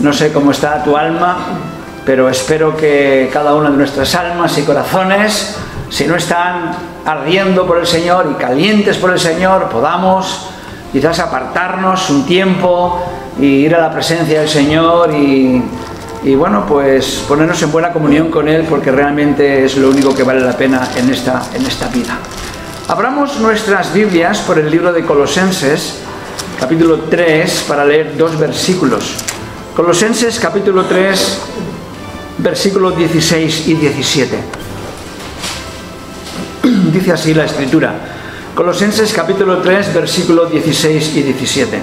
No sé cómo está tu alma, pero espero que cada una de nuestras almas y corazones, si no están ardiendo por el Señor y calientes por el Señor, podamos quizás apartarnos un tiempo y ir a la presencia del Señor y, y bueno, pues ponernos en buena comunión con Él porque realmente es lo único que vale la pena en esta, en esta vida. Abramos nuestras Biblias por el libro de Colosenses, capítulo 3, para leer dos versículos. Colosenses, capítulo 3, versículos 16 y 17. Dice así la escritura. Colosenses capítulo 3, versículos 16 y 17.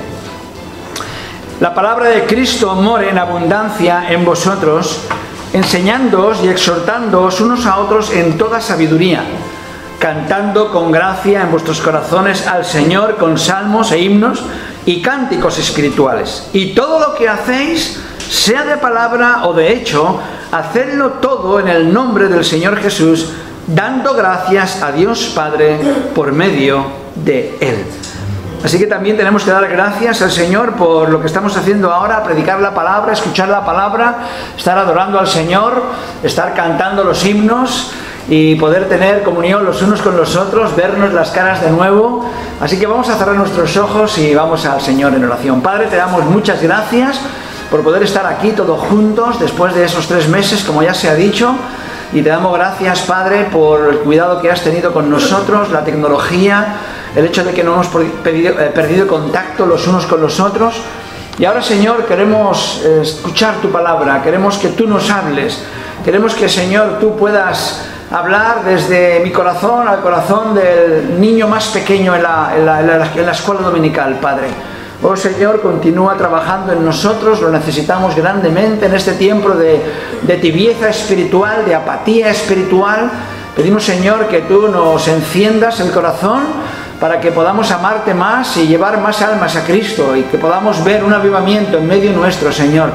La palabra de Cristo more en abundancia en vosotros, enseñándoos y exhortándoos unos a otros en toda sabiduría, cantando con gracia en vuestros corazones al Señor con salmos e himnos y cánticos espirituales. Y todo lo que hacéis, sea de palabra o de hecho, hacedlo todo en el nombre del Señor Jesús, dando gracias a Dios Padre por medio de Él. Así que también tenemos que dar gracias al Señor por lo que estamos haciendo ahora, predicar la palabra, escuchar la palabra, estar adorando al Señor, estar cantando los himnos y poder tener comunión los unos con los otros, vernos las caras de nuevo. Así que vamos a cerrar nuestros ojos y vamos al Señor en oración. Padre, te damos muchas gracias por poder estar aquí todos juntos después de esos tres meses, como ya se ha dicho. Y te damos gracias, Padre, por el cuidado que has tenido con nosotros, la tecnología, el hecho de que no hemos eh, perdido contacto los unos con los otros. Y ahora, Señor, queremos eh, escuchar tu palabra, queremos que tú nos hables, queremos que, Señor, tú puedas hablar desde mi corazón al corazón del niño más pequeño en la, en la escuela dominical, Padre. Oh Señor, continúa trabajando en nosotros, lo necesitamos grandemente en este tiempo de, tibieza espiritual, de apatía espiritual. Pedimos Señor que tú nos enciendas el corazón para que podamos amarte más y llevar más almas a Cristo y que podamos ver un avivamiento en medio nuestro, Señor.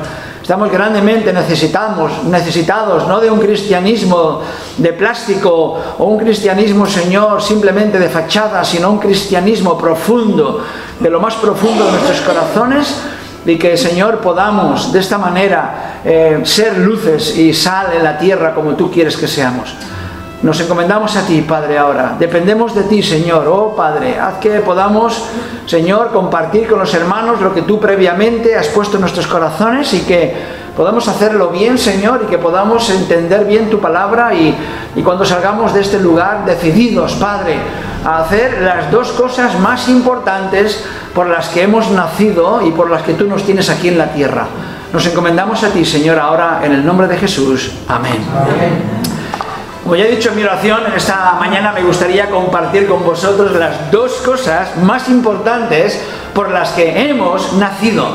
Estamos grandemente necesitamos, necesitados no de un cristianismo de plástico o un cristianismo, Señor, simplemente de fachada, sino un cristianismo profundo, de lo más profundo de nuestros corazones y que, Señor, podamos de esta manera eh, ser luces y sal en la tierra como tú quieres que seamos. Nos encomendamos a ti, Padre, ahora. Dependemos de ti, Señor. Oh, Padre, haz que podamos, Señor, compartir con los hermanos lo que tú previamente has puesto en nuestros corazones y que podamos hacerlo bien, Señor, y que podamos entender bien tu palabra y, y cuando salgamos de este lugar decididos, Padre, a hacer las dos cosas más importantes por las que hemos nacido y por las que tú nos tienes aquí en la tierra. Nos encomendamos a ti, Señor, ahora en el nombre de Jesús. Amén. Amén. Como ya he dicho en mi oración, esta mañana me gustaría compartir con vosotros las dos cosas más importantes por las que hemos nacido.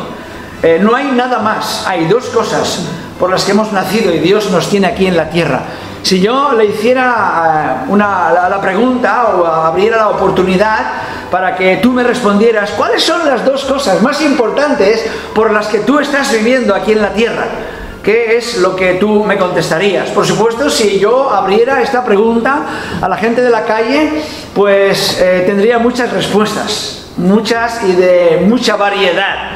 Eh, no hay nada más, hay dos cosas por las que hemos nacido y Dios nos tiene aquí en la tierra. Si yo le hiciera eh, una, la, pregunta o abriera la oportunidad para que tú me respondieras, ¿cuáles son las dos cosas más importantes por las que tú estás viviendo aquí en la tierra? ¿Qué es lo que tú me contestarías? Por supuesto, si yo abriera esta pregunta a la gente de la calle, pues eh, tendría muchas respuestas, muchas y de mucha variedad.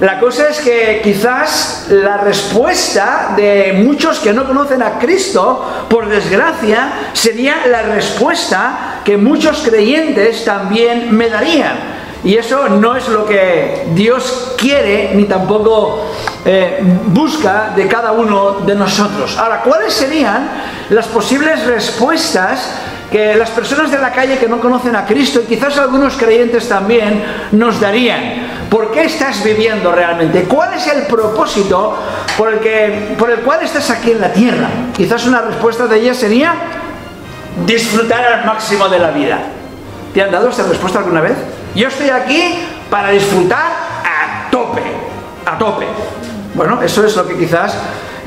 La cosa es que quizás la respuesta de muchos que no conocen a Cristo, por desgracia, sería la respuesta que muchos creyentes también me darían. Y eso no es lo que Dios quiere ni tampoco eh, busca de cada uno de nosotros. Ahora, ¿cuáles serían las posibles respuestas que las personas de la calle que no conocen a Cristo y quizás algunos creyentes también nos darían? ¿Por qué estás viviendo realmente? ¿Cuál es el propósito por el, que, por el cual estás aquí en la tierra? Quizás una respuesta de ella sería disfrutar al máximo de la vida. ¿Te han dado esta respuesta alguna vez? Yo estoy aquí para disfrutar a tope, a tope. Bueno, eso es lo que quizás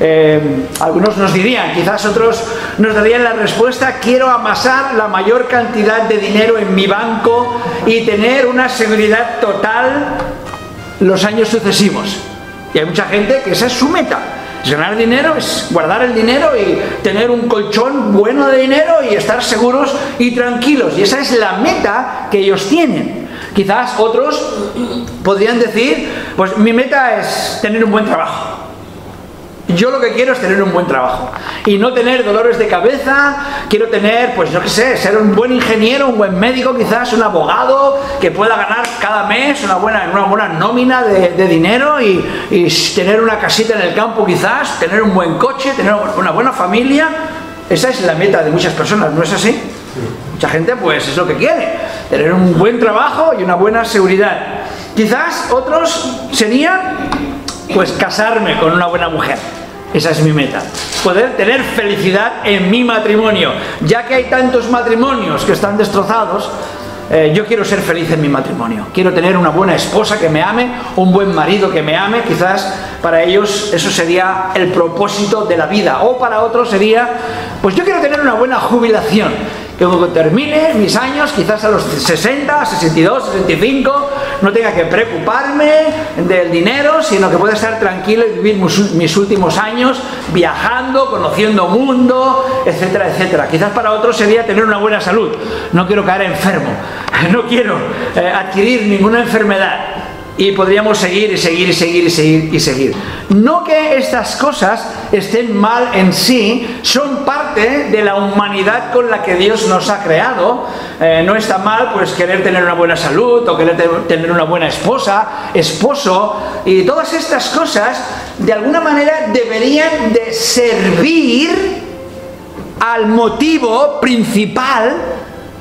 eh, algunos nos dirían, quizás otros nos darían la respuesta, quiero amasar la mayor cantidad de dinero en mi banco y tener una seguridad total los años sucesivos. Y hay mucha gente que esa es su meta. Es ganar dinero, es guardar el dinero y tener un colchón bueno de dinero y estar seguros y tranquilos. Y esa es la meta que ellos tienen. Quizás otros podrían decir, Pues mi meta es tener un buen trabajo. Yo lo que quiero es tener un buen trabajo y no tener dolores de cabeza. Quiero tener, pues yo qué sé, ser un buen ingeniero, un buen médico, quizás un abogado que pueda ganar cada mes una buena, una buena nómina de, dinero y, tener una casita en el campo, quizás, tener un buen coche, tener una buena familia. Esa es la meta de muchas personas, ¿no es así? Mucha gente, pues es lo que quiere, tener un buen trabajo y una buena seguridad. Quizás otros serían, pues casarme con una buena mujer esa es mi meta. Poder tener felicidad en mi matrimonio. Ya que hay tantos matrimonios que están destrozados, eh, yo quiero ser feliz en mi matrimonio. Quiero tener una buena esposa que me ame, un buen marido que me ame. Quizás para ellos eso sería el propósito de la vida. O para otros sería, pues yo quiero tener una buena jubilación que cuando termine mis años, quizás a los 60, 62, 65, no tenga que preocuparme del dinero, sino que pueda estar tranquilo y vivir mis últimos años viajando, conociendo mundo, etcétera, etcétera. Quizás para otros sería tener una buena salud. No quiero caer enfermo, no quiero eh, adquirir ninguna enfermedad. Y podríamos seguir y seguir y seguir y seguir y seguir. No que estas cosas estén mal en sí, son parte de la humanidad con la que Dios nos ha creado. Eh, no está mal pues querer tener una buena salud o querer tener una buena esposa, esposo. Y todas estas cosas de alguna manera deberían de servir al motivo principal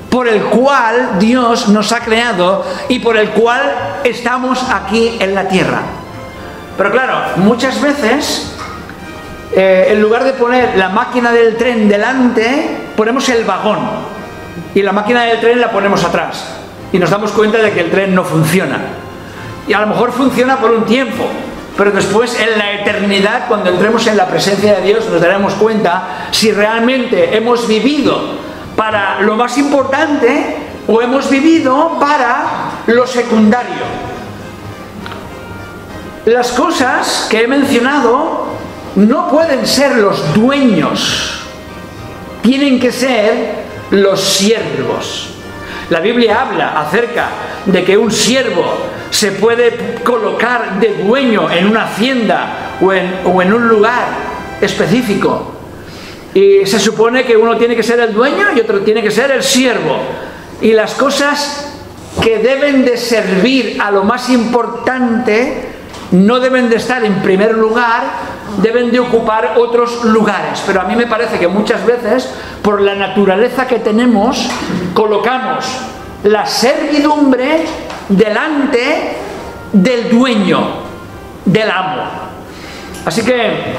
por el cual Dios nos ha creado y por el cual estamos aquí en la tierra. Pero claro, muchas veces, eh, en lugar de poner la máquina del tren delante, ponemos el vagón y la máquina del tren la ponemos atrás y nos damos cuenta de que el tren no funciona. Y a lo mejor funciona por un tiempo, pero después en la eternidad, cuando entremos en la presencia de Dios, nos daremos cuenta si realmente hemos vivido para lo más importante o hemos vivido para lo secundario. Las cosas que he mencionado no pueden ser los dueños, tienen que ser los siervos. La Biblia habla acerca de que un siervo se puede colocar de dueño en una hacienda o en, un lugar específico y se supone que uno tiene que ser el dueño y otro tiene que ser el siervo. Y las cosas que deben de servir a lo más importante no deben de estar en primer lugar, deben de ocupar otros lugares. Pero a mí me parece que muchas veces, por la naturaleza que tenemos, colocamos la servidumbre delante del dueño, del amo. Así que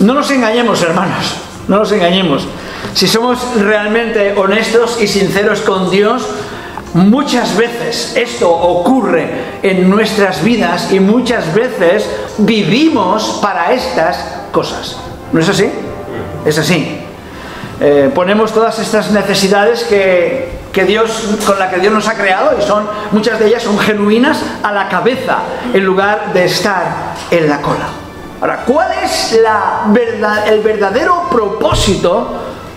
no nos engañemos, hermanos, no nos engañemos. Si somos realmente honestos y sinceros con Dios, muchas veces esto ocurre en nuestras vidas y muchas veces vivimos para estas cosas. ¿No es así? Es así. Eh, ponemos todas estas necesidades que, que Dios, con las que Dios nos ha creado y son muchas de ellas son genuinas a la cabeza en lugar de estar en la cola. Ahora, ¿cuál es la verdad, el verdadero propósito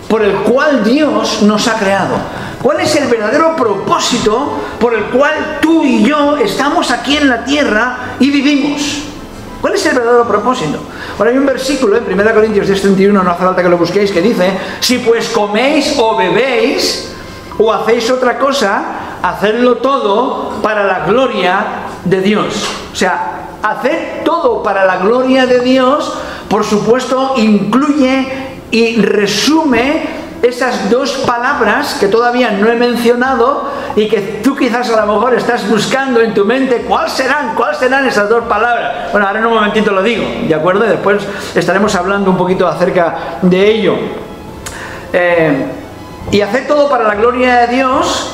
por el cual Dios nos ha creado? ¿Cuál es el verdadero propósito por el cual tú y yo estamos aquí en la tierra y vivimos? ¿Cuál es el verdadero propósito? Ahora hay un versículo en 1 Corintios 10:31, no hace falta que lo busquéis, que dice, si pues coméis o bebéis o hacéis otra cosa, hacedlo todo para la gloria de Dios. O sea, hacer todo para la gloria de Dios, por supuesto, incluye y resume esas dos palabras que todavía no he mencionado y que tú quizás a lo mejor estás buscando en tu mente cuáles serán, cuáles serán esas dos palabras. Bueno, ahora en un momentito lo digo, ¿de acuerdo? después estaremos hablando un poquito acerca de ello. Eh, y hacer todo para la gloria de Dios,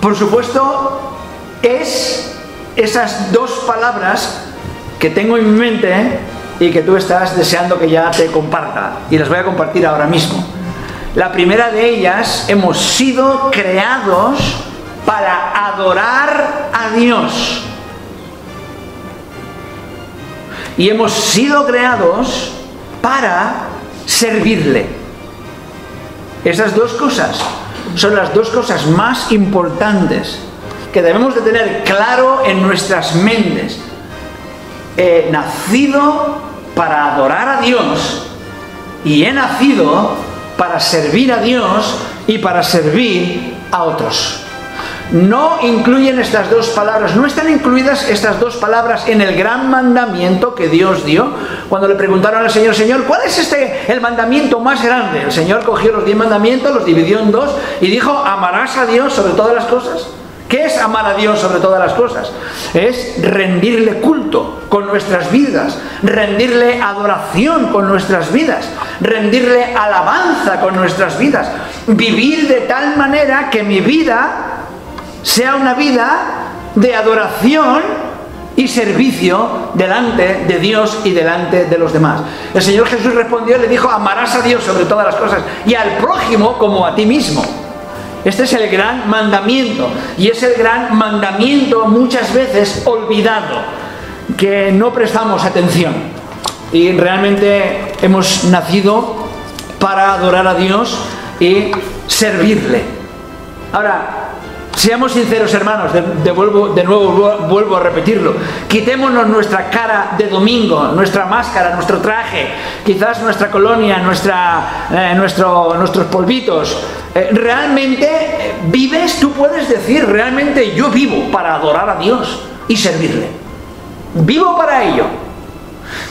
por supuesto, es esas dos palabras que tengo en mi mente y que tú estás deseando que ya te comparta. Y las voy a compartir ahora mismo. La primera de ellas, hemos sido creados para adorar a Dios. Y hemos sido creados para servirle. Esas dos cosas son las dos cosas más importantes que debemos de tener claro en nuestras mentes. He nacido para adorar a Dios y he nacido para servir a Dios y para servir a otros no incluyen estas dos palabras, no están incluidas estas dos palabras en el gran mandamiento que Dios dio. Cuando le preguntaron al Señor, Señor, ¿cuál es este el mandamiento más grande? El Señor cogió los diez mandamientos, los dividió en dos y dijo, amarás a Dios sobre todas las cosas. ¿Qué es amar a Dios sobre todas las cosas? Es rendirle culto con nuestras vidas, rendirle adoración con nuestras vidas, rendirle alabanza con nuestras vidas, vivir de tal manera que mi vida sea una vida de adoración y servicio delante de Dios y delante de los demás. El Señor Jesús respondió y le dijo, amarás a Dios sobre todas las cosas y al prójimo como a ti mismo. Este es el gran mandamiento y es el gran mandamiento muchas veces olvidado, que no prestamos atención. Y realmente hemos nacido para adorar a Dios y servirle. Ahora, Seamos sinceros, hermanos, de, de nuevo vuelvo a repetirlo. Quitémonos nuestra cara de domingo, nuestra máscara, nuestro traje, quizás nuestra colonia, nuestra, eh, nuestro, nuestros polvitos. Eh, ¿Realmente vives? Tú puedes decir, realmente yo vivo para adorar a Dios y servirle. Vivo para ello.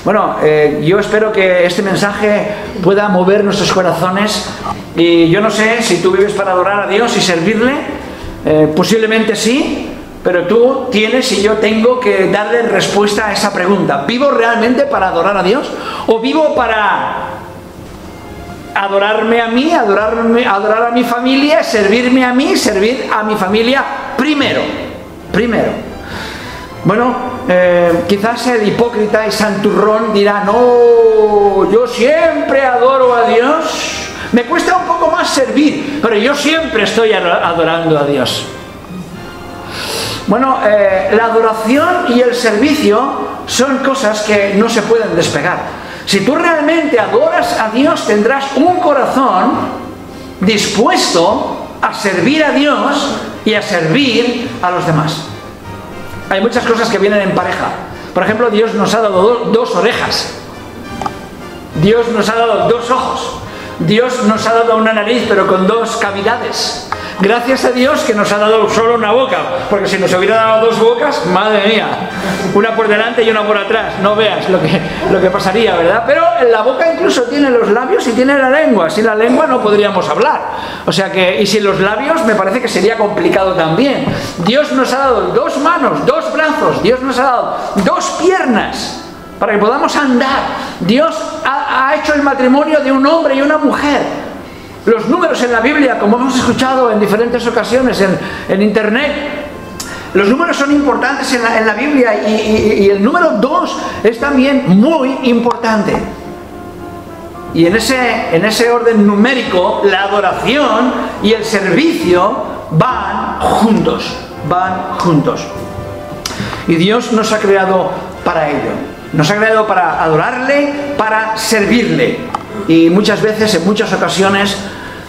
Bueno, eh, yo espero que este mensaje pueda mover nuestros corazones y yo no sé si tú vives para adorar a Dios y servirle eh, posiblemente sí, pero tú tienes y yo tengo que darle respuesta a esa pregunta. ¿Vivo realmente para adorar a Dios? ¿O vivo para adorarme a mí, adorarme, adorar a mi familia, servirme a mí, servir a mi familia primero? Primero. Bueno, eh, quizás el hipócrita y santurrón dirá, no, yo siempre adoro a Dios me cuesta un poco más servir, pero yo siempre estoy adorando a Dios. Bueno, eh, la adoración y el servicio son cosas que no se pueden despegar. Si tú realmente adoras a Dios, tendrás un corazón dispuesto a servir a Dios y a servir a los demás. Hay muchas cosas que vienen en pareja. Por ejemplo, Dios nos ha dado dos orejas. Dios nos ha dado dos ojos. Dios nos ha dado una nariz, pero con dos cavidades. Gracias a Dios que nos ha dado solo una boca, porque si nos hubiera dado dos bocas, madre mía, una por delante y una por atrás, no veas lo que, lo que pasaría, ¿verdad? Pero la boca incluso tiene los labios y tiene la lengua, sin la lengua no podríamos hablar. O sea que, y sin los labios me parece que sería complicado también. Dios nos ha dado dos manos, dos brazos, Dios nos ha dado dos piernas para que podamos andar. Dios ha, hecho el matrimonio de un hombre y una mujer. Los números en la Biblia, como hemos escuchado en diferentes ocasiones en, Internet, los números son importantes en la, Biblia y, el número dos es también muy importante. Y en ese, en ese orden numérico, la adoración y el servicio van juntos, van juntos. Y Dios nos ha creado para ello. Nos ha creado para adorarle, para servirle. Y muchas veces, en muchas ocasiones,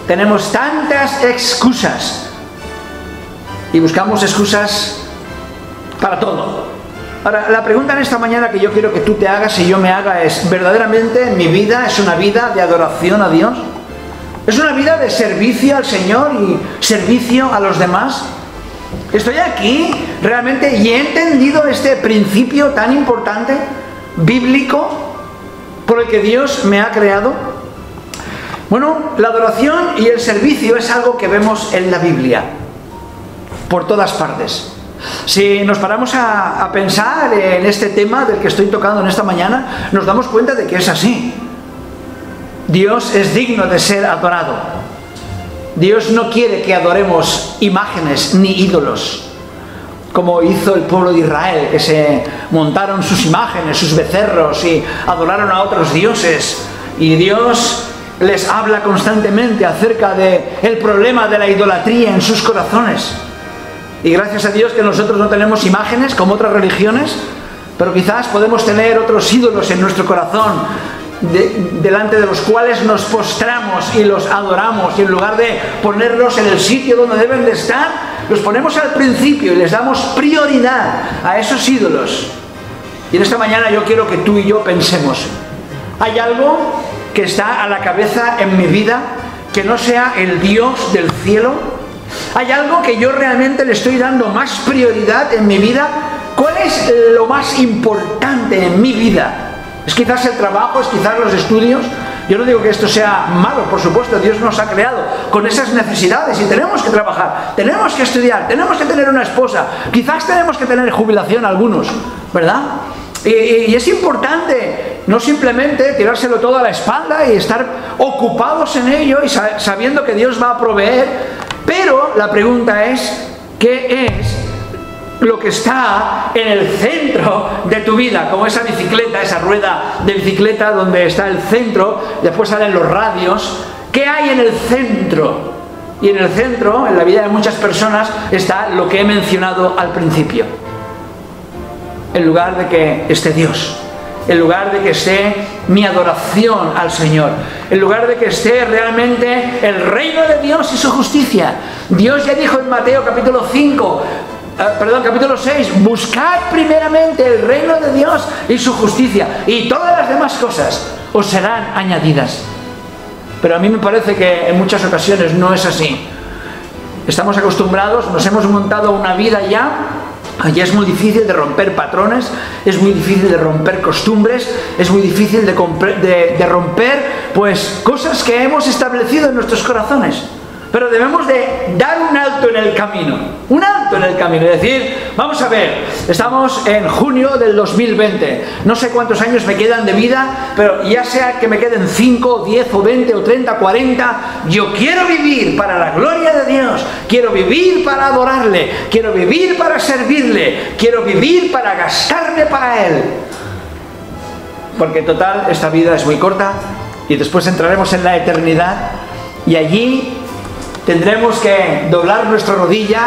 tenemos tantas excusas. Y buscamos excusas para todo. Ahora, la pregunta en esta mañana que yo quiero que tú te hagas y yo me haga es, ¿verdaderamente mi vida es una vida de adoración a Dios? ¿Es una vida de servicio al Señor y servicio a los demás? Estoy aquí realmente y he entendido este principio tan importante bíblico por el que Dios me ha creado? Bueno, la adoración y el servicio es algo que vemos en la Biblia, por todas partes. Si nos paramos a, pensar en este tema del que estoy tocando en esta mañana, nos damos cuenta de que es así. Dios es digno de ser adorado. Dios no quiere que adoremos imágenes ni ídolos como hizo el pueblo de Israel, que se montaron sus imágenes, sus becerros y adoraron a otros dioses. Y Dios les habla constantemente acerca del el problema de la idolatría en sus corazones. Y gracias a Dios que nosotros no tenemos imágenes como otras religiones, pero quizás podemos tener otros ídolos en nuestro corazón, delante de los cuales nos postramos y los adoramos, y en lugar de ponerlos en el sitio donde deben de estar, los ponemos al principio y les damos prioridad a esos ídolos. Y en esta mañana yo quiero que tú y yo pensemos, ¿hay algo que está a la cabeza en mi vida que no sea el Dios del cielo? ¿Hay algo que yo realmente le estoy dando más prioridad en mi vida? ¿Cuál es lo más importante en mi vida? ¿Es quizás el trabajo? ¿Es quizás los estudios? Yo no digo que esto sea malo, por supuesto, Dios nos ha creado con esas necesidades y tenemos que trabajar, tenemos que estudiar, tenemos que tener una esposa, quizás tenemos que tener jubilación algunos, ¿verdad? Y, es importante no simplemente tirárselo todo a la espalda y estar ocupados en ello y sabiendo que Dios va a proveer, pero la pregunta es, ¿qué es lo que está en el centro de tu vida, como esa bicicleta, esa rueda de bicicleta donde está el centro, después salen los radios. ¿Qué hay en el centro? Y en el centro, en la vida de muchas personas, está lo que he mencionado al principio. En lugar de que esté Dios, en lugar de que esté mi adoración al Señor, en lugar de que esté realmente el reino de Dios y su justicia. Dios ya dijo en Mateo capítulo 5, Ah, perdón, capítulo 6, buscad primeramente el reino de Dios y su justicia y todas las demás cosas os serán añadidas. Pero a mí me parece que en muchas ocasiones no es así. Estamos acostumbrados, nos hemos montado una vida ya Allí es muy difícil de romper patrones, es muy difícil de romper costumbres, es muy difícil de, de, romper pues cosas que hemos establecido en nuestros corazones pero debemos de dar un alto en el camino, un alto en el camino, es decir, vamos a ver, estamos en junio del 2020, no sé cuántos años me quedan de vida, pero ya sea que me queden 5, 10 o 20 o 30, 40, yo quiero vivir para la gloria de Dios, quiero vivir para adorarle, quiero vivir para servirle, quiero vivir para gastarme para Él. Porque total, esta vida es muy corta y después entraremos en la eternidad y allí tendremos que doblar nuestra rodilla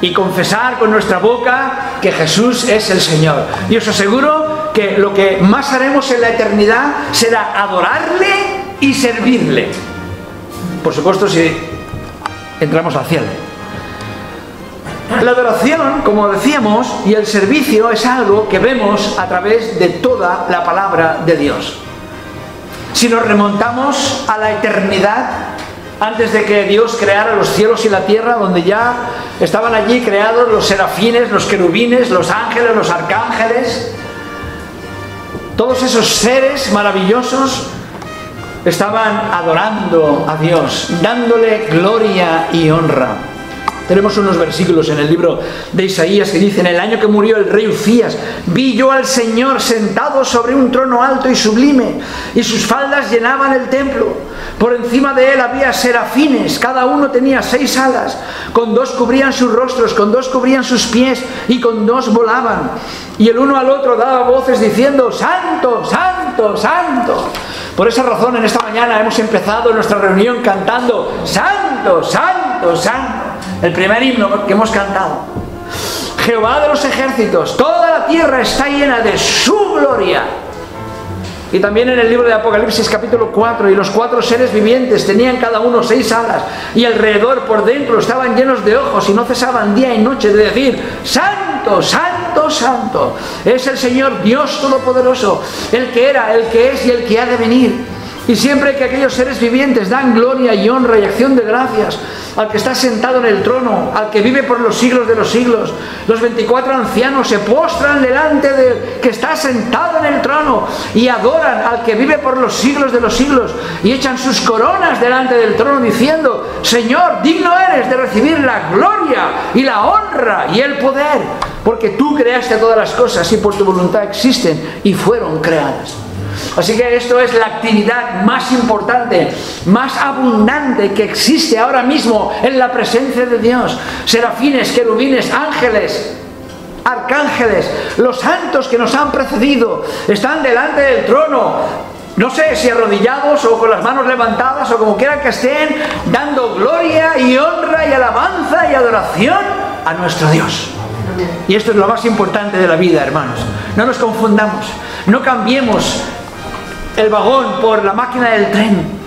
y confesar con nuestra boca que Jesús es el Señor. Y os aseguro que lo que más haremos en la eternidad será adorarle y servirle. Por supuesto, si entramos al cielo. La adoración, como decíamos, y el servicio es algo que vemos a través de toda la palabra de Dios. Si nos remontamos a la eternidad, antes de que Dios creara los cielos y la tierra, donde ya estaban allí creados los serafines, los querubines, los ángeles, los arcángeles, todos esos seres maravillosos estaban adorando a Dios, dándole gloria y honra. Tenemos unos versículos en el libro de Isaías que dicen, el año que murió el rey Ufías, vi yo al Señor sentado sobre un trono alto y sublime, y sus faldas llenaban el templo. Por encima de él había serafines, cada uno tenía seis alas, con dos cubrían sus rostros, con dos cubrían sus pies, y con dos volaban. Y el uno al otro daba voces diciendo, Santo, Santo, Santo. Por esa razón en esta mañana hemos empezado nuestra reunión cantando, Santo, Santo, Santo el primer himno que hemos cantado. Jehová de los ejércitos, toda la tierra está llena de su gloria. Y también en el libro de Apocalipsis capítulo 4, y los cuatro seres vivientes tenían cada uno seis alas, y alrededor por dentro estaban llenos de ojos y no cesaban día y noche de decir, Santo, Santo, Santo, es el Señor Dios Todopoderoso, el que era, el que es y el que ha de venir. Y siempre que aquellos seres vivientes dan gloria y honra y acción de gracias al que está sentado en el trono, al que vive por los siglos de los siglos, los 24 ancianos se postran delante del que está sentado en el trono y adoran al que vive por los siglos de los siglos y echan sus coronas delante del trono diciendo, Señor, digno eres de recibir la gloria y la honra y el poder, porque tú creaste todas las cosas y por tu voluntad existen y fueron creadas. Así que esto es la actividad más importante, más abundante que existe ahora mismo en la presencia de Dios. Serafines, querubines, ángeles, arcángeles, los santos que nos han precedido, están delante del trono. No sé si arrodillados o con las manos levantadas o como quieran que estén, dando gloria y honra y alabanza y adoración a nuestro Dios. Y esto es lo más importante de la vida, hermanos. No nos confundamos, no cambiemos el vagón por la máquina del tren.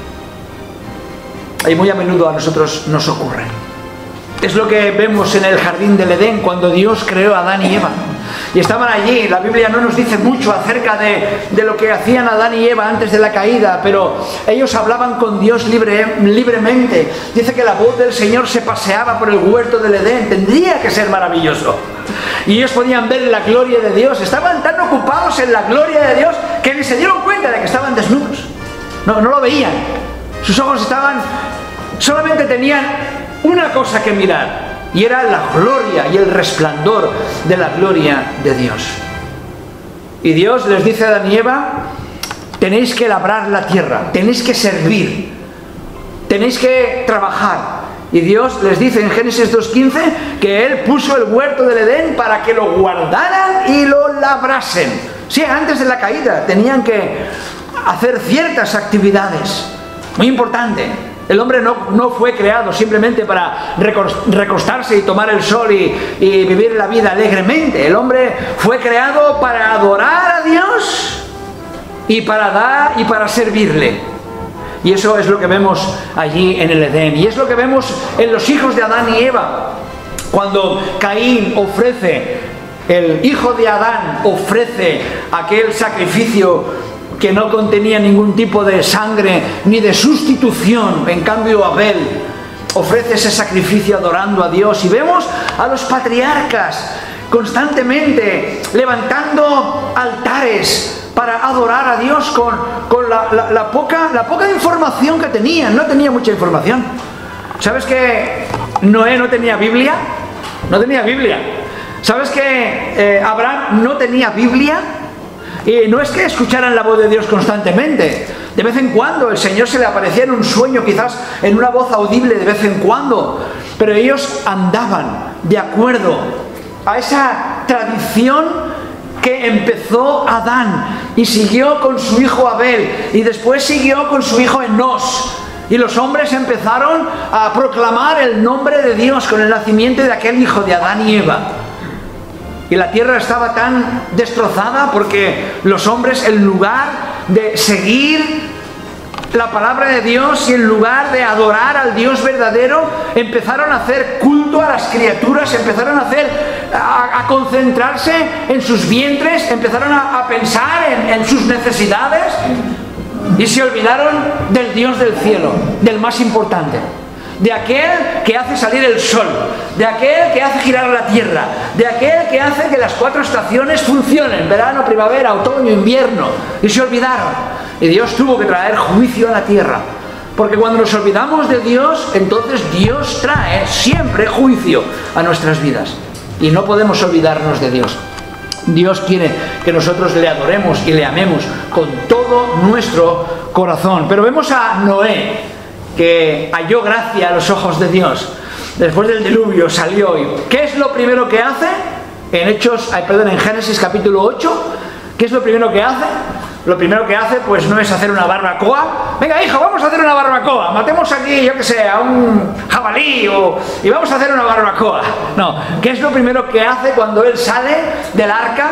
Y muy a menudo a nosotros nos ocurre. Es lo que vemos en el jardín del Edén cuando Dios creó a Adán y Eva. Y estaban allí, la Biblia no nos dice mucho acerca de, lo que hacían Adán y Eva antes de la caída, pero ellos hablaban con Dios libre, libremente. Dice que la voz del Señor se paseaba por el huerto del Edén, tendría que ser maravilloso. Y ellos podían ver la gloria de Dios, estaban tan ocupados en la gloria de Dios que ni se dieron cuenta de que estaban desnudos. No, no lo veían. Sus ojos estaban, solamente tenían una cosa que mirar, y era la gloria y el resplandor de la gloria de Dios. Y Dios les dice a Adán y tenéis que labrar la tierra, tenéis que servir, tenéis que trabajar. Y Dios les dice en Génesis 2.15 que Él puso el huerto del Edén para que lo guardaran y lo labrasen. Sí, antes de la caída tenían que hacer ciertas actividades. Muy importante. El hombre no, fue creado simplemente para recostarse y tomar el sol y, y, vivir la vida alegremente. El hombre fue creado para adorar a Dios y para dar y para servirle. Y eso es lo que vemos allí en el Edén. Y es lo que vemos en los hijos de Adán y Eva. Cuando Caín ofrece, el hijo de Adán ofrece aquel sacrificio que no contenía ningún tipo de sangre ni de sustitución. En cambio, Abel ofrece ese sacrificio adorando a Dios. Y vemos a los patriarcas constantemente levantando altares para adorar a Dios con, la, poca, la poca información que tenían. No tenía mucha información. ¿Sabes que Noé no tenía Biblia? No tenía Biblia. ¿Sabes que eh, Abraham no tenía Biblia? Y no es que escucharan la voz de Dios constantemente. De vez en cuando el Señor se le aparecía en un sueño, quizás en una voz audible de vez en cuando. Pero ellos andaban de acuerdo a esa tradición que empezó Adán y siguió con su hijo Abel y después siguió con su hijo Enos. Y los hombres empezaron a proclamar el nombre de Dios con el nacimiento de aquel hijo de Adán y Eva. Y la tierra estaba tan destrozada porque los hombres, en lugar de seguir la palabra de Dios y en lugar de adorar al Dios verdadero, empezaron a hacer culto a las criaturas, empezaron a hacer, a, concentrarse en sus vientres, empezaron a, pensar en, en sus necesidades y se olvidaron del Dios del cielo, del más importante de aquel que hace salir el sol, de aquel que hace girar la tierra, de aquel que hace que las cuatro estaciones funcionen, verano, primavera, otoño, invierno, y se olvidaron. Y Dios tuvo que traer juicio a la tierra. Porque cuando nos olvidamos de Dios, entonces Dios trae siempre juicio a nuestras vidas. Y no podemos olvidarnos de Dios. Dios quiere que nosotros le adoremos y le amemos con todo nuestro corazón. Pero vemos a Noé, que halló gracia a los ojos de Dios. Después del diluvio salió y ¿qué es lo primero que hace? En Hechos, perdón, en Génesis capítulo 8, ¿qué es lo primero que hace? Lo primero que hace pues no es hacer una barbacoa. Venga, hijo, vamos a hacer una barbacoa. Matemos aquí, yo que sé, a un jabalí o, y vamos a hacer una barbacoa. No, ¿qué es lo primero que hace cuando él sale del arca?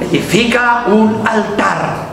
Edifica un altar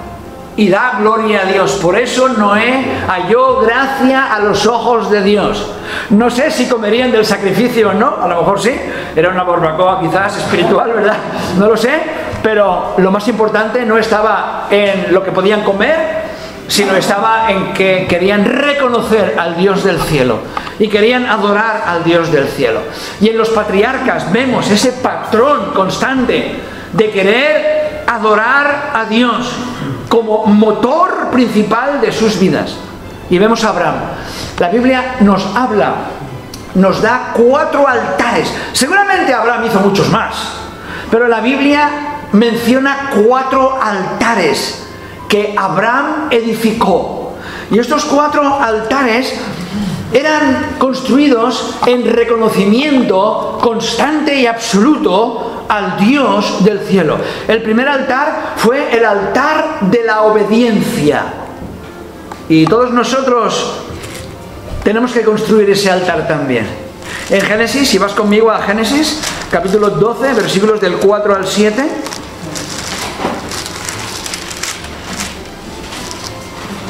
y da gloria a Dios. Por eso Noé halló gracia a los ojos de Dios. No sé si comerían del sacrificio o no, a lo mejor sí, era una barbacoa quizás espiritual, ¿verdad? No lo sé, pero lo más importante no estaba en lo que podían comer, sino estaba en que querían reconocer al Dios del cielo y querían adorar al Dios del cielo. Y en los patriarcas vemos ese patrón constante de querer adorar a Dios como motor principal de sus vidas. Y vemos a Abraham. La Biblia nos habla, nos da cuatro altares. Seguramente Abraham hizo muchos más, pero la Biblia menciona cuatro altares que Abraham edificó. Y estos cuatro altares eran construidos en reconocimiento constante y absoluto al Dios del cielo. El primer altar fue el altar de la obediencia. Y todos nosotros tenemos que construir ese altar también. En Génesis, si vas conmigo a Génesis, capítulo 12, versículos del 4 al 7.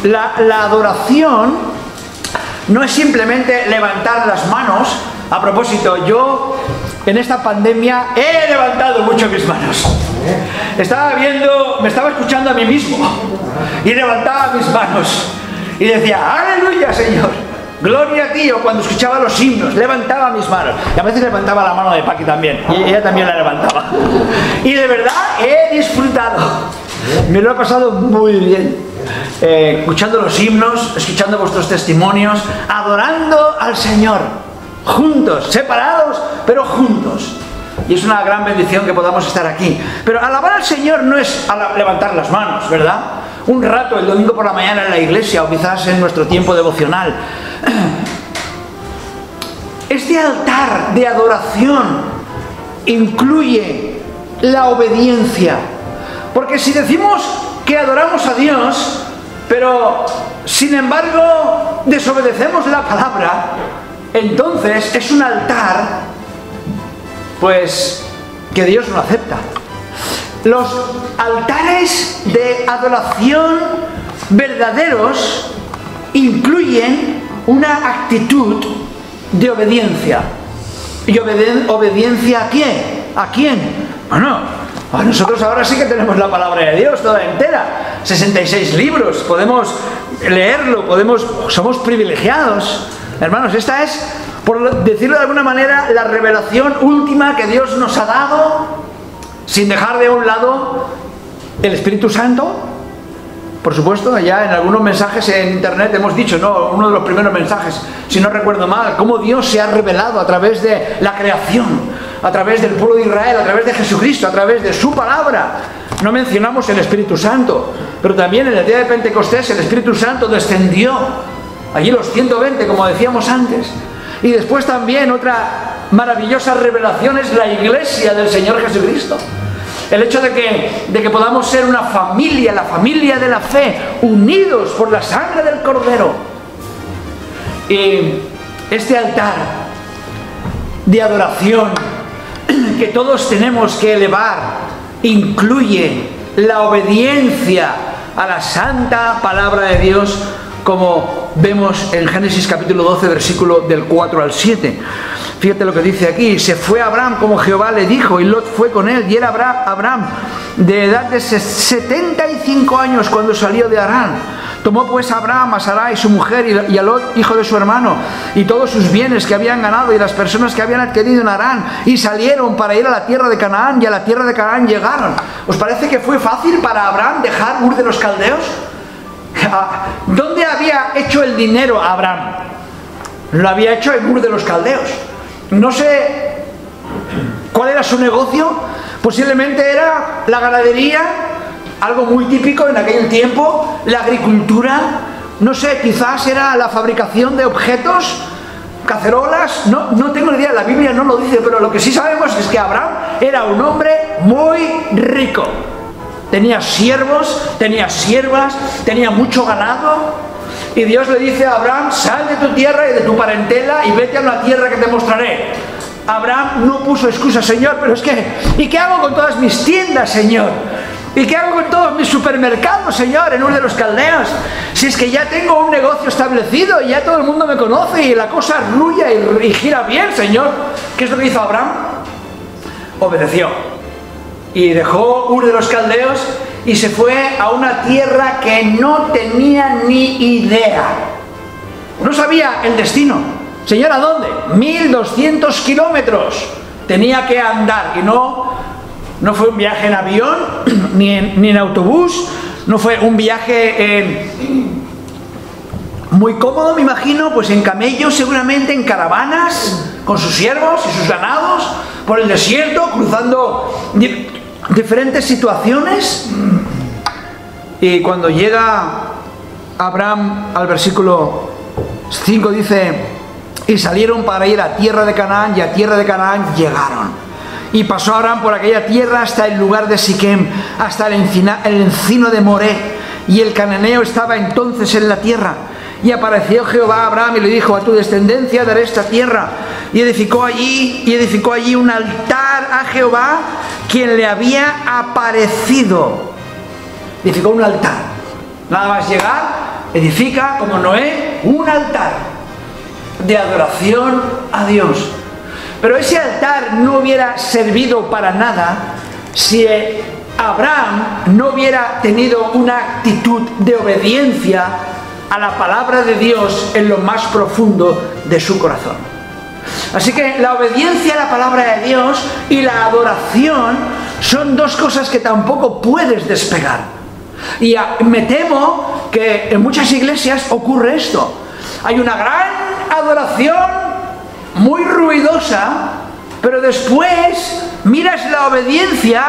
La, la adoración no es simplemente levantar las manos A propósito, yo en esta pandemia he levantado mucho mis manos. Estaba viendo, me estaba escuchando a mí mismo y levantaba mis manos y decía, aleluya Señor, gloria a ti. Cuando escuchaba los himnos, levantaba mis manos. Y a veces levantaba la mano de Paqui también, y ella también la levantaba. Y de verdad he disfrutado. Me lo he pasado muy bien. Eh, escuchando los himnos, escuchando vuestros testimonios, adorando al Señor, juntos, separados, pero juntos. Y es una gran bendición que podamos estar aquí. Pero alabar al Señor no es levantar las manos, ¿verdad? Un rato el domingo por la mañana en la iglesia o quizás en nuestro tiempo devocional. Este altar de adoración incluye la obediencia. Porque si decimos que adoramos a Dios, pero sin embargo desobedecemos la palabra, entonces es un altar pues que Dios no acepta. Los altares de adoración verdaderos incluyen una actitud de obediencia. ¿Y obediencia a quién? ¿A quién? Bueno, a nosotros ahora sí que tenemos la palabra de Dios toda entera. 66 libros, podemos leerlo, podemos, somos privilegiados. Hermanos, esta es por decirlo de alguna manera, la revelación última que Dios nos ha dado, sin dejar de un lado el Espíritu Santo. Por supuesto, ya en algunos mensajes en internet hemos dicho, no, uno de los primeros mensajes, si no recuerdo mal, cómo Dios se ha revelado a través de la creación, a través del pueblo de Israel, a través de Jesucristo, a través de su palabra. No mencionamos el Espíritu Santo, pero también en el día de Pentecostés el Espíritu Santo descendió. Allí los 120, como decíamos antes. Y después también otra maravillosa revelación es la iglesia del Señor Jesucristo. El hecho de que, de que podamos ser una familia, la familia de la fe, unidos por la sangre del Cordero. Y este altar de adoración que todos tenemos que elevar incluye la obediencia a la santa palabra de Dios como vemos en Génesis capítulo 12, versículo del 4 al 7. Fíjate lo que dice aquí, se fue Abraham como Jehová le dijo y Lot fue con él y era Abraham de edad de 75 años cuando salió de Arán. Tomó pues Abraham a Sarai su mujer y a Lot hijo de su hermano y todos sus bienes que habían ganado y las personas que habían adquirido en Arán y salieron para ir a la tierra de Canaán y a la tierra de Canaán llegaron. ¿Os parece que fue fácil para Abraham dejar Ur de los Caldeos? ¿Dónde había hecho el dinero Abraham? Lo había hecho en Ur de los Caldeos. No sé cuál era su negocio. Posiblemente era la ganadería, algo muy típico en aquel tiempo, la agricultura. No sé, quizás era la fabricación de objetos, cacerolas. No, no tengo idea, la Biblia no lo dice, pero lo que sí sabemos es que Abraham era un hombre muy rico. Tenía siervos, tenía siervas, tenía mucho ganado. Y Dios le dice a Abraham, sal de tu tierra y de tu parentela y vete a una tierra que te mostraré. Abraham no puso excusa, Señor, pero es que, ¿y qué hago con todas mis tiendas, Señor? ¿Y qué hago con todos mis supermercados, Señor, en uno de los caldeos? Si es que ya tengo un negocio establecido y ya todo el mundo me conoce y la cosa rulla y, y gira bien, Señor. ¿Qué es lo que hizo Abraham? Obedeció y dejó Ur de los Caldeos y se fue a una tierra que no tenía ni idea. No sabía el destino. Señor, ¿a dónde? 1200 kilómetros tenía que andar y no, no fue un viaje en avión ni en, ni en autobús, no fue un viaje muy cómodo, me imagino, pues en camellos seguramente, en caravanas, con sus siervos y sus ganados, por el desierto, cruzando diferentes situaciones. Y cuando llega Abraham al versículo 5 dice, y salieron para ir a tierra de Canaán y a tierra de Canaán llegaron. Y pasó Abraham por aquella tierra hasta el lugar de Siquem, hasta el, el encino de Moré. Y el cananeo estaba entonces en la tierra. Y apareció Jehová a Abraham y le dijo, a tu descendencia daré esta tierra. Y edificó allí, y edificó allí un altar a Jehová, quien le había aparecido. Edificó un altar. Nada más llegar, edifica como Noé un altar. de adoración a Dios. Pero ese altar no hubiera servido para nada si Abraham no hubiera tenido una actitud de obediencia a la palabra de Dios en lo más profundo de su corazón. Así que la obediencia a la palabra de Dios y la adoración son dos cosas que tampoco puedes despegar. Y me temo que en muchas iglesias ocurre esto. Hay una gran adoración muy ruidosa, pero después miras la obediencia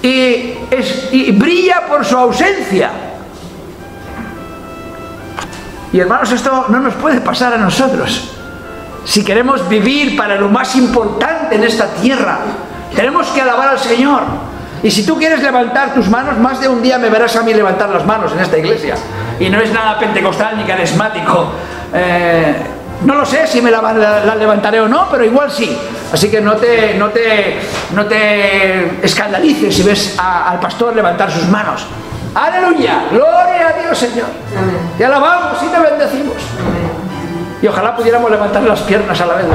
y, y brilla por su ausencia. Y hermanos, esto no nos puede pasar a nosotros. Si queremos vivir para lo más importante en esta tierra, tenemos que alabar al Señor. Y si tú quieres levantar tus manos, más de un día me verás a mí levantar las manos en esta iglesia. Y no es nada pentecostal ni carismático. Eh, no lo sé si me la, levantaré o no, pero igual sí. Así que no te, no te, no te escandalices si ves al pastor levantar sus manos. Aleluya, gloria a Dios Señor. Te alabamos y te bendecimos. Y ojalá pudiéramos levantar las piernas a la vez.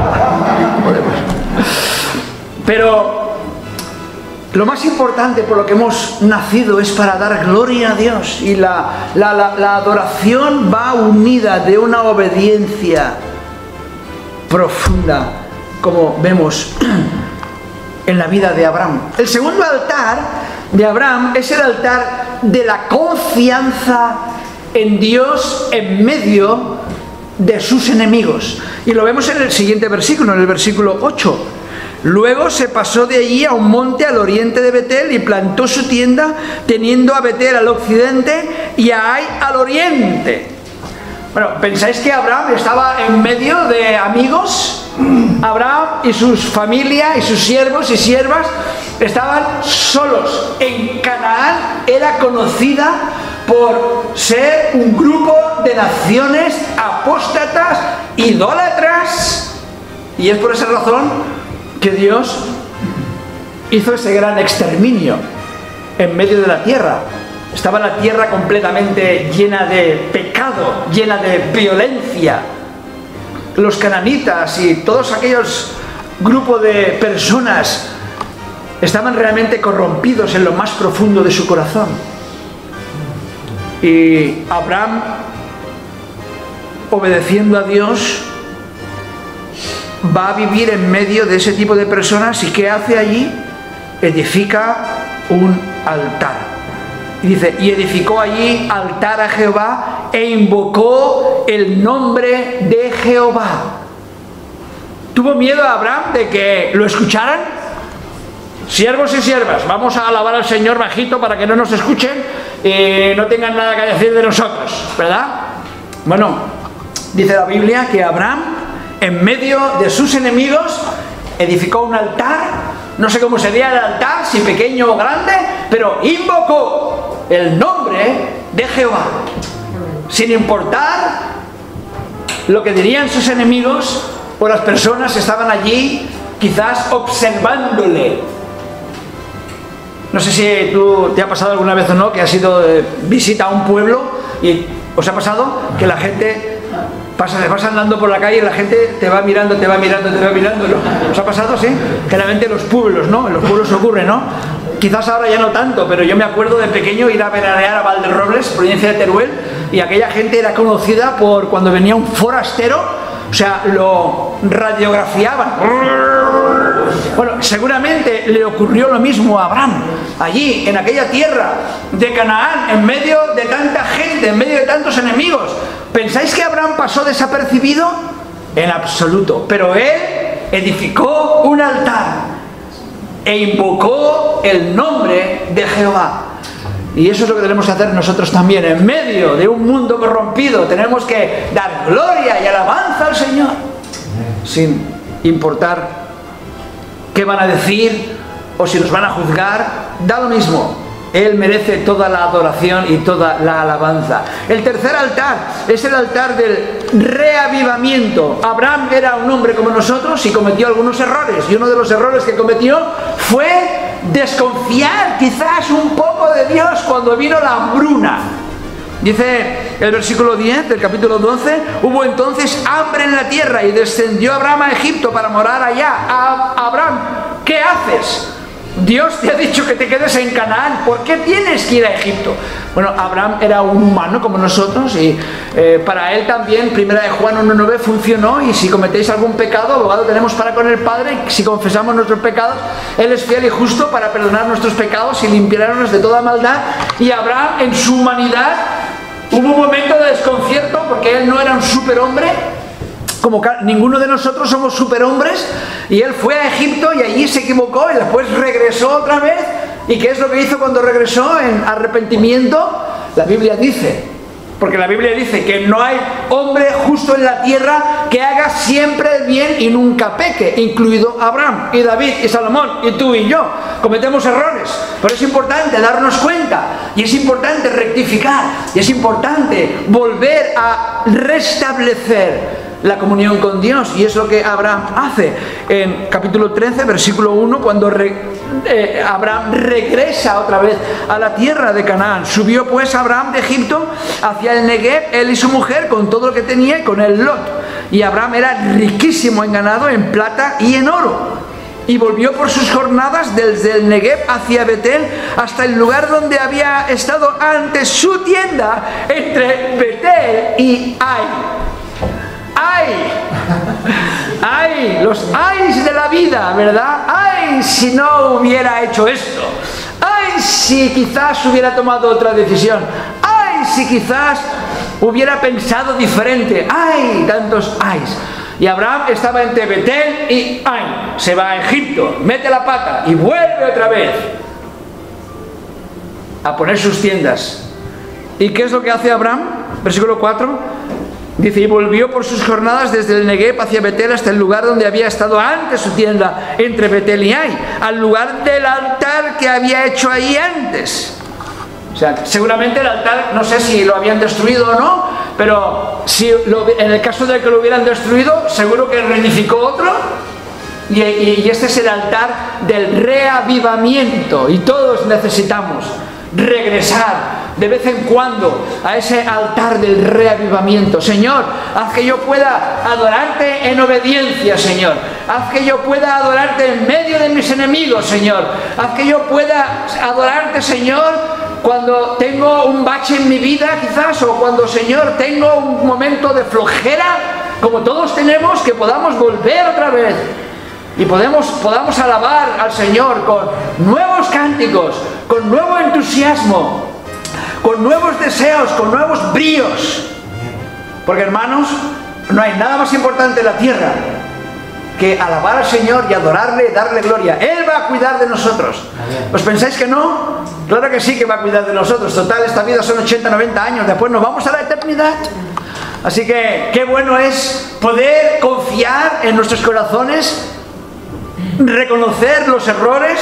Pero lo más importante por lo que hemos nacido es para dar gloria a Dios. Y la, la adoración va unida de una obediencia profunda, como vemos en la vida de Abraham. El segundo altar de Abraham es el altar de la confianza en Dios en medio de sus enemigos. Y lo vemos en el siguiente versículo, en el versículo 8. Luego se pasó de allí a un monte al oriente de Betel y plantó su tienda, teniendo a Betel al occidente y a Ai al oriente. Bueno, ¿pensáis que Abraham estaba en medio de amigos? Abraham y sus familia y sus siervos y siervas estaban solos. En Canaán era conocida por ser un grupo de naciones apóstatas, idólatras. Y es por esa razón que Dios hizo ese gran exterminio en medio de la tierra. Estaba la tierra completamente llena de pecado, llena de violencia. Los cananitas y todos aquellos grupos de personas estaban realmente corrompidos en lo más profundo de su corazón. Y Abraham, obedeciendo a Dios, va a vivir en medio de ese tipo de personas y ¿qué hace allí? Edifica un altar. Y dice, y edificó allí altar a Jehová e invocó el nombre de Jehová. ¿Tuvo miedo a Abraham de que lo escucharan? Siervos y siervas, vamos a alabar al Señor bajito para que no nos escuchen y no tengan nada que decir de nosotros, ¿verdad? Bueno, dice la Biblia que Abraham, en medio de sus enemigos, edificó un altar no sé cómo sería el altar, si pequeño o grande, pero invocó el nombre de Jehová, sin importar lo que dirían sus enemigos o las personas que estaban allí quizás observándole. No sé si tú te ha pasado alguna vez o no que has ido de visita a un pueblo y os ha pasado que la gente Pasa, vas andando por la calle y la gente te va mirando, te va mirando, te va mirando. ¿Os ha pasado, sí? Generalmente en los pueblos, ¿no? En los pueblos ocurre, ¿no? Quizás ahora ya no tanto, pero yo me acuerdo de pequeño ir a veranear a Valderrobles, provincia de Teruel, y aquella gente era conocida por cuando venía un forastero, o sea, lo radiografiaban. Bueno, seguramente le ocurrió lo mismo a Abraham, allí, en aquella tierra de Canaán, en medio de tanta gente, en medio de tantos enemigos. ¿Pensáis que Abraham pasó desapercibido? En absoluto. Pero él edificó un altar e invocó el nombre de Jehová. Y eso es lo que tenemos que hacer nosotros también. En medio de un mundo corrompido tenemos que dar gloria y alabanza al Señor. Sin importar qué van a decir o si nos van a juzgar, da lo mismo. Él merece toda la adoración y toda la alabanza. El tercer altar es el altar del reavivamiento. Abraham era un hombre como nosotros y cometió algunos errores. Y uno de los errores que cometió fue desconfiar quizás un poco de Dios cuando vino la hambruna. Dice el versículo 10 del capítulo 12, hubo entonces hambre en la tierra y descendió Abraham a Egipto para morar allá. Abraham, ¿qué haces? Dios te ha dicho que te quedes en Canaán, ¿por qué tienes que ir a Egipto? Bueno, Abraham era un humano como nosotros y eh, para él también, primera de Juan 1.9 funcionó y si cometéis algún pecado, abogado tenemos para con el Padre, si confesamos nuestros pecados, Él es fiel y justo para perdonar nuestros pecados y limpiarnos de toda maldad. Y Abraham en su humanidad hubo un momento de desconcierto porque él no era un superhombre, como ninguno de nosotros somos superhombres, y él fue a Egipto y allí se equivocó y después regresó otra vez. ¿Y qué es lo que hizo cuando regresó en arrepentimiento? La Biblia dice, porque la Biblia dice que no hay hombre justo en la tierra que haga siempre el bien y nunca peque, incluido Abraham y David y Salomón y tú y yo. Cometemos errores, pero es importante darnos cuenta y es importante rectificar y es importante volver a restablecer la comunión con Dios. Y es lo que Abraham hace en capítulo 13, versículo 1, cuando eh, Abraham regresa otra vez a la tierra de Canaán. Subió pues Abraham de Egipto hacia el Negev, él y su mujer, con todo lo que tenía y con el Lot. Y Abraham era riquísimo en ganado, en plata y en oro y volvió por sus jornadas desde el Negev hacia Betel hasta el lugar donde había estado antes su tienda entre Betel y Ai. ¡Ay! ¡Ay! Los ayes de la vida, ¿verdad? ¡Ay! Si no hubiera hecho esto. ¡Ay! Si quizás hubiera tomado otra decisión. ¡Ay! Si quizás hubiera pensado diferente. ¡Ay! Tantos ayes. Y Abraham estaba entre Betel y Ay. Se va a Egipto, mete la pata y vuelve otra vez a poner sus tiendas. ¿Y qué es lo que hace Abraham? Versículo 4 Dice, y volvió por sus jornadas desde el Negev hacia Betel hasta el lugar donde había estado antes su tienda, entre Betel y Ai, al lugar del altar que había hecho ahí antes. O sea, seguramente el altar, no sé si lo habían destruido o no, pero si en el caso de que lo hubieran destruido, seguro que reedificó otro. Y este es el altar del reavivamiento, y todos necesitamos regresar de vez en cuando a ese altar del reavivamiento. Señor, haz que yo pueda adorarte en obediencia, Señor. Haz que yo pueda adorarte en medio de mis enemigos, Señor. Haz que yo pueda adorarte, Señor, cuando tengo un bache en mi vida, quizás, o cuando, Señor, tengo un momento de flojera, como todos tenemos, que podamos volver otra vez y podemos, podamos alabar al Señor con nuevos cánticos, con nuevo entusiasmo, con nuevos deseos, con nuevos bríos. Porque hermanos, no hay nada más importante en la tierra que alabar al Señor y adorarle, darle gloria. Él va a cuidar de nosotros. ¿Os pensáis que no? Claro que sí que va a cuidar de nosotros. Total, esta vida son 80, 90 años. Después nos vamos a la eternidad. Así que qué bueno es poder confiar en nuestros corazones, reconocer los errores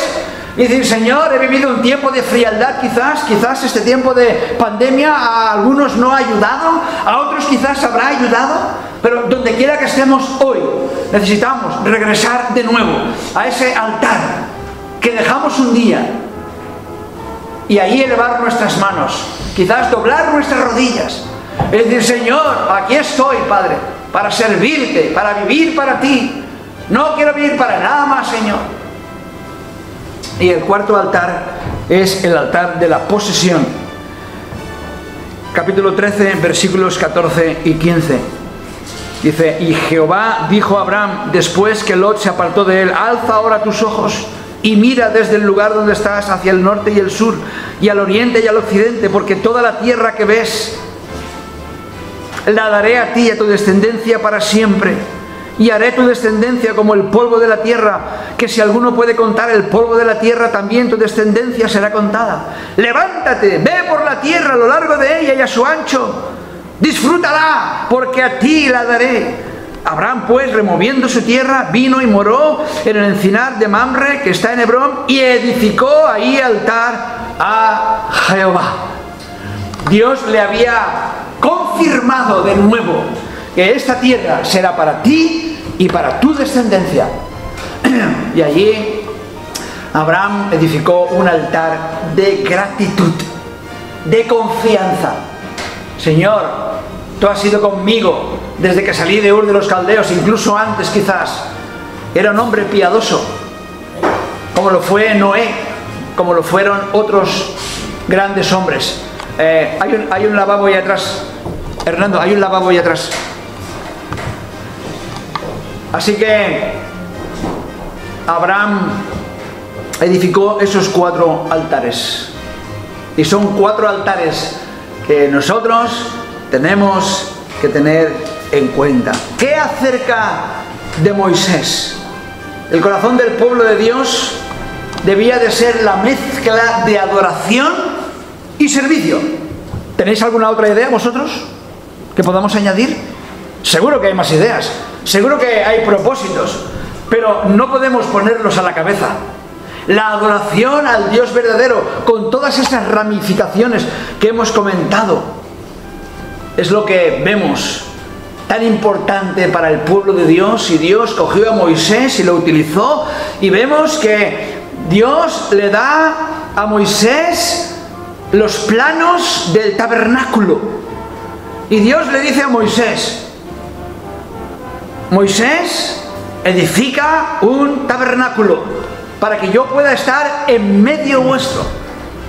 y decir, Señor, he vivido un tiempo de frialdad quizás, quizás este tiempo de pandemia a algunos no ha ayudado, a otros quizás habrá ayudado, pero donde quiera que estemos hoy, necesitamos regresar de nuevo a ese altar que dejamos un día y ahí elevar nuestras manos, quizás doblar nuestras rodillas, y decir, Señor, aquí estoy, Padre, para servirte, para vivir para ti. No quiero vivir para nada más, Señor. Y el cuarto altar es el altar de la posesión. Capítulo 13, versículos 14 y 15. Dice, y Jehová dijo a Abraham, después que Lot se apartó de él, alza ahora tus ojos y mira desde el lugar donde estás hacia el norte y el sur, y al oriente y al occidente, porque toda la tierra que ves la daré a ti y a tu descendencia para siempre y haré tu descendencia como el polvo de la tierra, que si alguno puede contar el polvo de la tierra, también tu descendencia será contada. Levántate, ve por la tierra a lo largo de ella y a su ancho, disfrútala, porque a ti la daré. Abraham pues, removiendo su tierra, vino y moró en el encinar de Mamre, que está en Hebrón, y edificó ahí altar a Jehová. Dios le había confirmado de nuevo que esta tierra será para ti y para tu descendencia. y allí Abraham edificó un altar de gratitud, de confianza. Señor, tú has sido conmigo desde que salí de Ur de los Caldeos, incluso antes quizás. Era un hombre piadoso, como lo fue Noé, como lo fueron otros grandes hombres. Eh, hay, un, hay un lavabo ahí atrás. Hernando, hay un lavabo ahí atrás. Así que Abraham edificó esos cuatro altares. Y son cuatro altares que nosotros tenemos que tener en cuenta. ¿Qué acerca de Moisés? El corazón del pueblo de Dios debía de ser la mezcla de adoración y servicio. ¿Tenéis alguna otra idea vosotros que podamos añadir? Seguro que hay más ideas, seguro que hay propósitos, pero no podemos ponerlos a la cabeza. La adoración al Dios verdadero, con todas esas ramificaciones que hemos comentado, es lo que vemos tan importante para el pueblo de Dios y Dios cogió a Moisés y lo utilizó y vemos que Dios le da a Moisés los planos del tabernáculo. Y Dios le dice a Moisés, Moisés edifica un tabernáculo para que yo pueda estar en medio vuestro.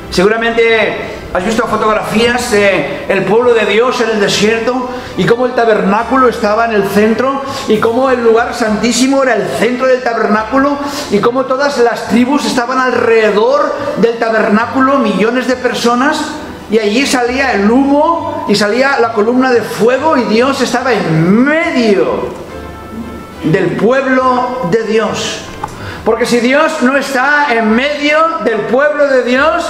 Seguramente has visto fotografías del pueblo de Dios en el desierto y cómo el tabernáculo estaba en el centro y cómo el lugar santísimo era el centro del tabernáculo y cómo todas las tribus estaban alrededor del tabernáculo, millones de personas y allí salía el humo y salía la columna de fuego y Dios estaba en medio del pueblo de Dios. Porque si Dios no está en medio del pueblo de Dios,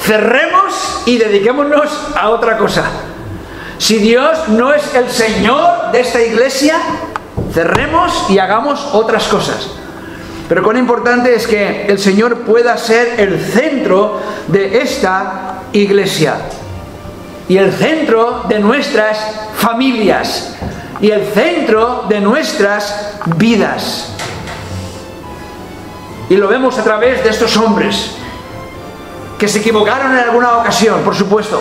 cerremos y dediquémonos a otra cosa. Si Dios no es el Señor de esta iglesia, cerremos y hagamos otras cosas. Pero cuán importante es que el Señor pueda ser el centro de esta iglesia y el centro de nuestras familias y el centro de nuestras vidas. Y lo vemos a través de estos hombres que se equivocaron en alguna ocasión, por supuesto,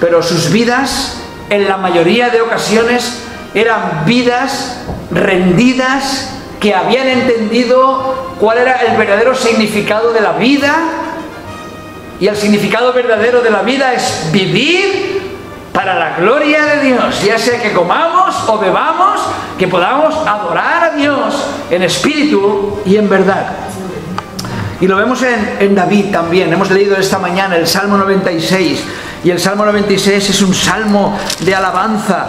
pero sus vidas en la mayoría de ocasiones eran vidas rendidas que habían entendido cuál era el verdadero significado de la vida y el significado verdadero de la vida es vivir para la gloria de Dios, ya sea que comamos o bebamos, que podamos adorar a Dios en espíritu y en verdad. Y lo vemos en, David también. Hemos leído esta mañana el Salmo 96. Y el Salmo 96 es un salmo de alabanza.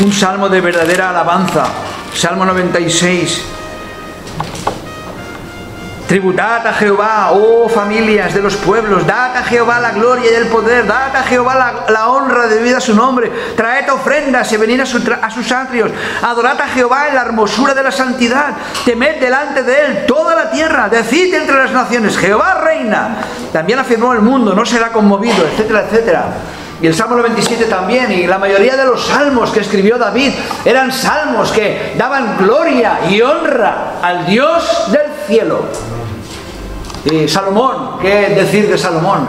Un salmo de verdadera alabanza. Salmo 96. Tributad a Jehová, oh familias de los pueblos, dad a Jehová la gloria y el poder, dad a Jehová la, honra debida a su nombre, traed ofrendas y venid a, a, sus atrios, adorad a Jehová en la hermosura de la santidad, temed delante de él toda la tierra, decid entre las naciones, Jehová reina, también afirmó el mundo, no será conmovido, etcétera, etcétera. Y el Salmo 97 también, y la mayoría de los salmos que escribió David eran salmos que daban gloria y honra al Dios del cielo. Y Salomón, ¿qué decir de Salomón?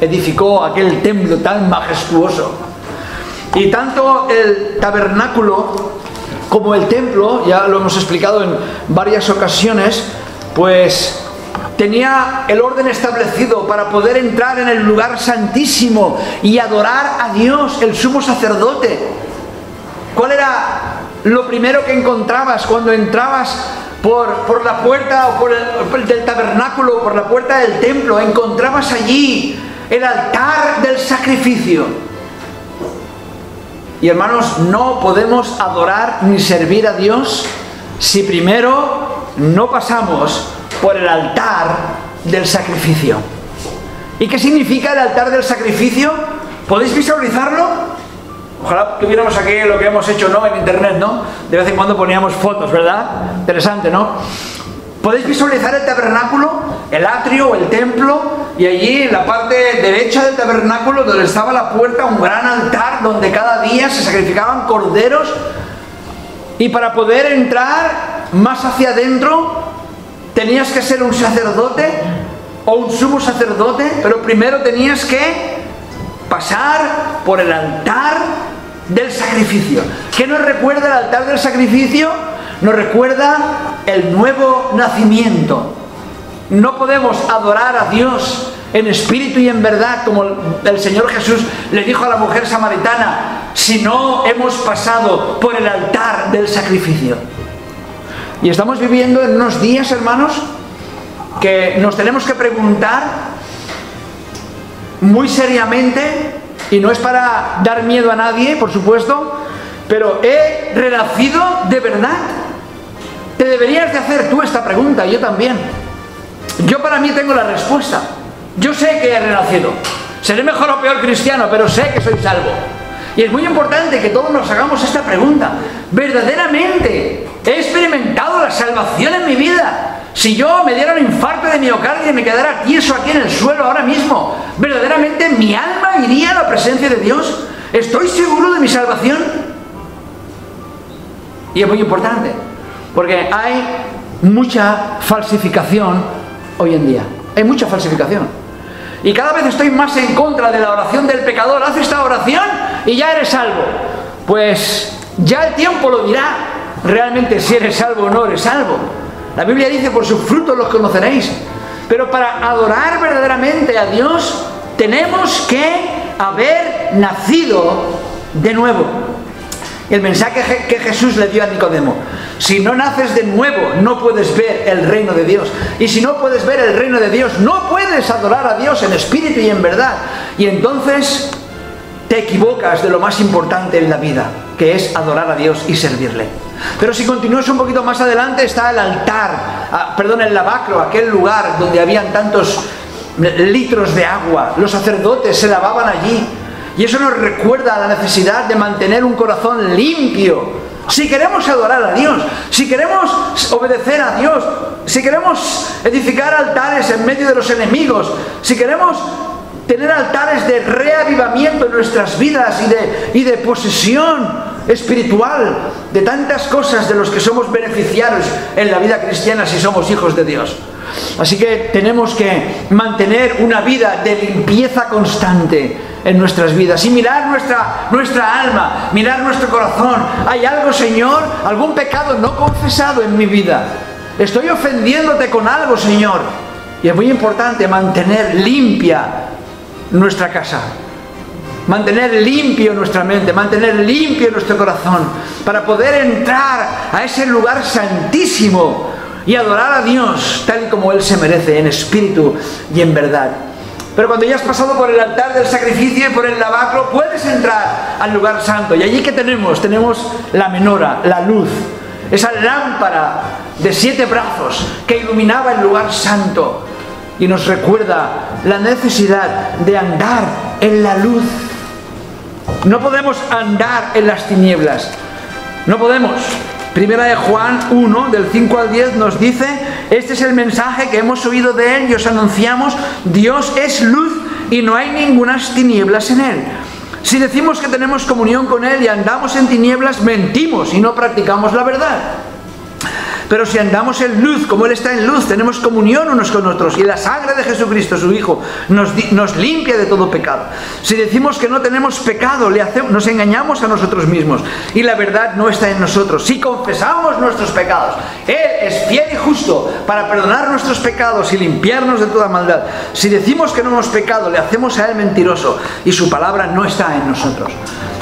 Edificó aquel templo tan majestuoso. Y tanto el tabernáculo como el templo, ya lo hemos explicado en varias ocasiones, pues tenía el orden establecido para poder entrar en el lugar santísimo y adorar a Dios, el sumo sacerdote. ¿Cuál era lo primero que encontrabas cuando entrabas por, la puerta o por el, del tabernáculo, por la puerta del templo, encontrabas allí el altar del sacrificio. Y hermanos, no podemos adorar ni servir a Dios si primero no pasamos por el altar del sacrificio. ¿Y qué significa el altar del sacrificio? ¿Podéis visualizarlo? Ojalá tuviéramos aquí lo que hemos hecho ¿no? en internet, ¿no? De vez en cuando poníamos fotos, ¿verdad? Interesante, ¿no? Podéis visualizar el tabernáculo, el atrio el templo, y allí en la parte derecha del tabernáculo, donde estaba la puerta, un gran altar donde cada día se sacrificaban corderos. Y para poder entrar más hacia adentro, tenías que ser un sacerdote o un sumo sacerdote, pero primero tenías que pasar por el altar del sacrificio. ¿Qué nos recuerda el altar del sacrificio? Nos recuerda el nuevo nacimiento. No podemos adorar a Dios en espíritu y en verdad, como el Señor Jesús le dijo a la mujer samaritana, si no hemos pasado por el altar del sacrificio. Y estamos viviendo en unos días, hermanos, que nos tenemos que preguntar muy seriamente, y no es para dar miedo a nadie, por supuesto, pero ¿he renacido de verdad? Te deberías de hacer tú esta pregunta, yo también. Yo para mí tengo la respuesta. Yo sé que he renacido. Seré mejor o peor cristiano, pero sé que soy salvo. Y es muy importante que todos nos hagamos esta pregunta. ¿Verdaderamente he experimentado la salvación en mi vida? Si yo me diera un infarto de miocardio y me quedara tieso aquí en el suelo ahora mismo, ¿verdaderamente mi alma iría a la presencia de Dios? ¿Estoy seguro de mi salvación? Y es muy importante, porque hay mucha falsificación hoy en día. Hay mucha falsificación. Y cada vez estoy más en contra de la oración del pecador. Haz esta oración y ya eres salvo. Pues ya el tiempo lo dirá realmente si eres salvo o no eres salvo. La Biblia dice, por sus frutos los conoceréis. Pero para adorar verdaderamente a Dios, tenemos que haber nacido de nuevo. El mensaje que Jesús le dio a Nicodemo. Si no naces de nuevo, no puedes ver el reino de Dios. Y si no puedes ver el reino de Dios, no puedes adorar a Dios en espíritu y en verdad. Y entonces te equivocas de lo más importante en la vida, que es adorar a Dios y servirle. Pero si continúas un poquito más adelante está el altar, ah, perdón, el lavacro, aquel lugar donde habían tantos litros de agua. Los sacerdotes se lavaban allí. Y eso nos recuerda a la necesidad de mantener un corazón limpio. Si queremos adorar a Dios, si queremos obedecer a Dios, si queremos edificar altares en medio de los enemigos, si queremos tener altares de reavivamiento en nuestras vidas y de, y de posesión espiritual de tantas cosas de los que somos beneficiarios en la vida cristiana si somos hijos de Dios. Así que tenemos que mantener una vida de limpieza constante en nuestras vidas y mirar nuestra, nuestra alma, mirar nuestro corazón. ¿Hay algo, Señor? ¿Algún pecado no confesado en mi vida? ¿Estoy ofendiéndote con algo, Señor? Y es muy importante mantener limpia nuestra casa, mantener limpio nuestra mente, mantener limpio nuestro corazón, para poder entrar a ese lugar santísimo y adorar a Dios tal y como Él se merece, en espíritu y en verdad. Pero cuando ya has pasado por el altar del sacrificio y por el lavacro, puedes entrar al lugar santo. Y allí que tenemos, tenemos la menora, la luz, esa lámpara de siete brazos que iluminaba el lugar santo y nos recuerda la necesidad de andar en la luz. No podemos andar en las tinieblas. No podemos. Primera de Juan 1, del 5 al 10, nos dice, este es el mensaje que hemos oído de él y os anunciamos, Dios es luz y no hay ningunas tinieblas en él. Si decimos que tenemos comunión con Él y andamos en tinieblas, mentimos y no practicamos la verdad. Pero si andamos en luz, como Él está en luz, tenemos comunión unos con otros. Y la sangre de Jesucristo, su Hijo, nos, limpia de todo pecado. Si decimos que no tenemos pecado, nos engañamos a nosotros mismos. Y la verdad no está en nosotros. Si confesamos nuestros pecados, Él es fiel y justo para perdonar nuestros pecados y limpiarnos de toda maldad. Si decimos que no hemos pecado, le hacemos a Él mentiroso. Y su palabra no está en nosotros.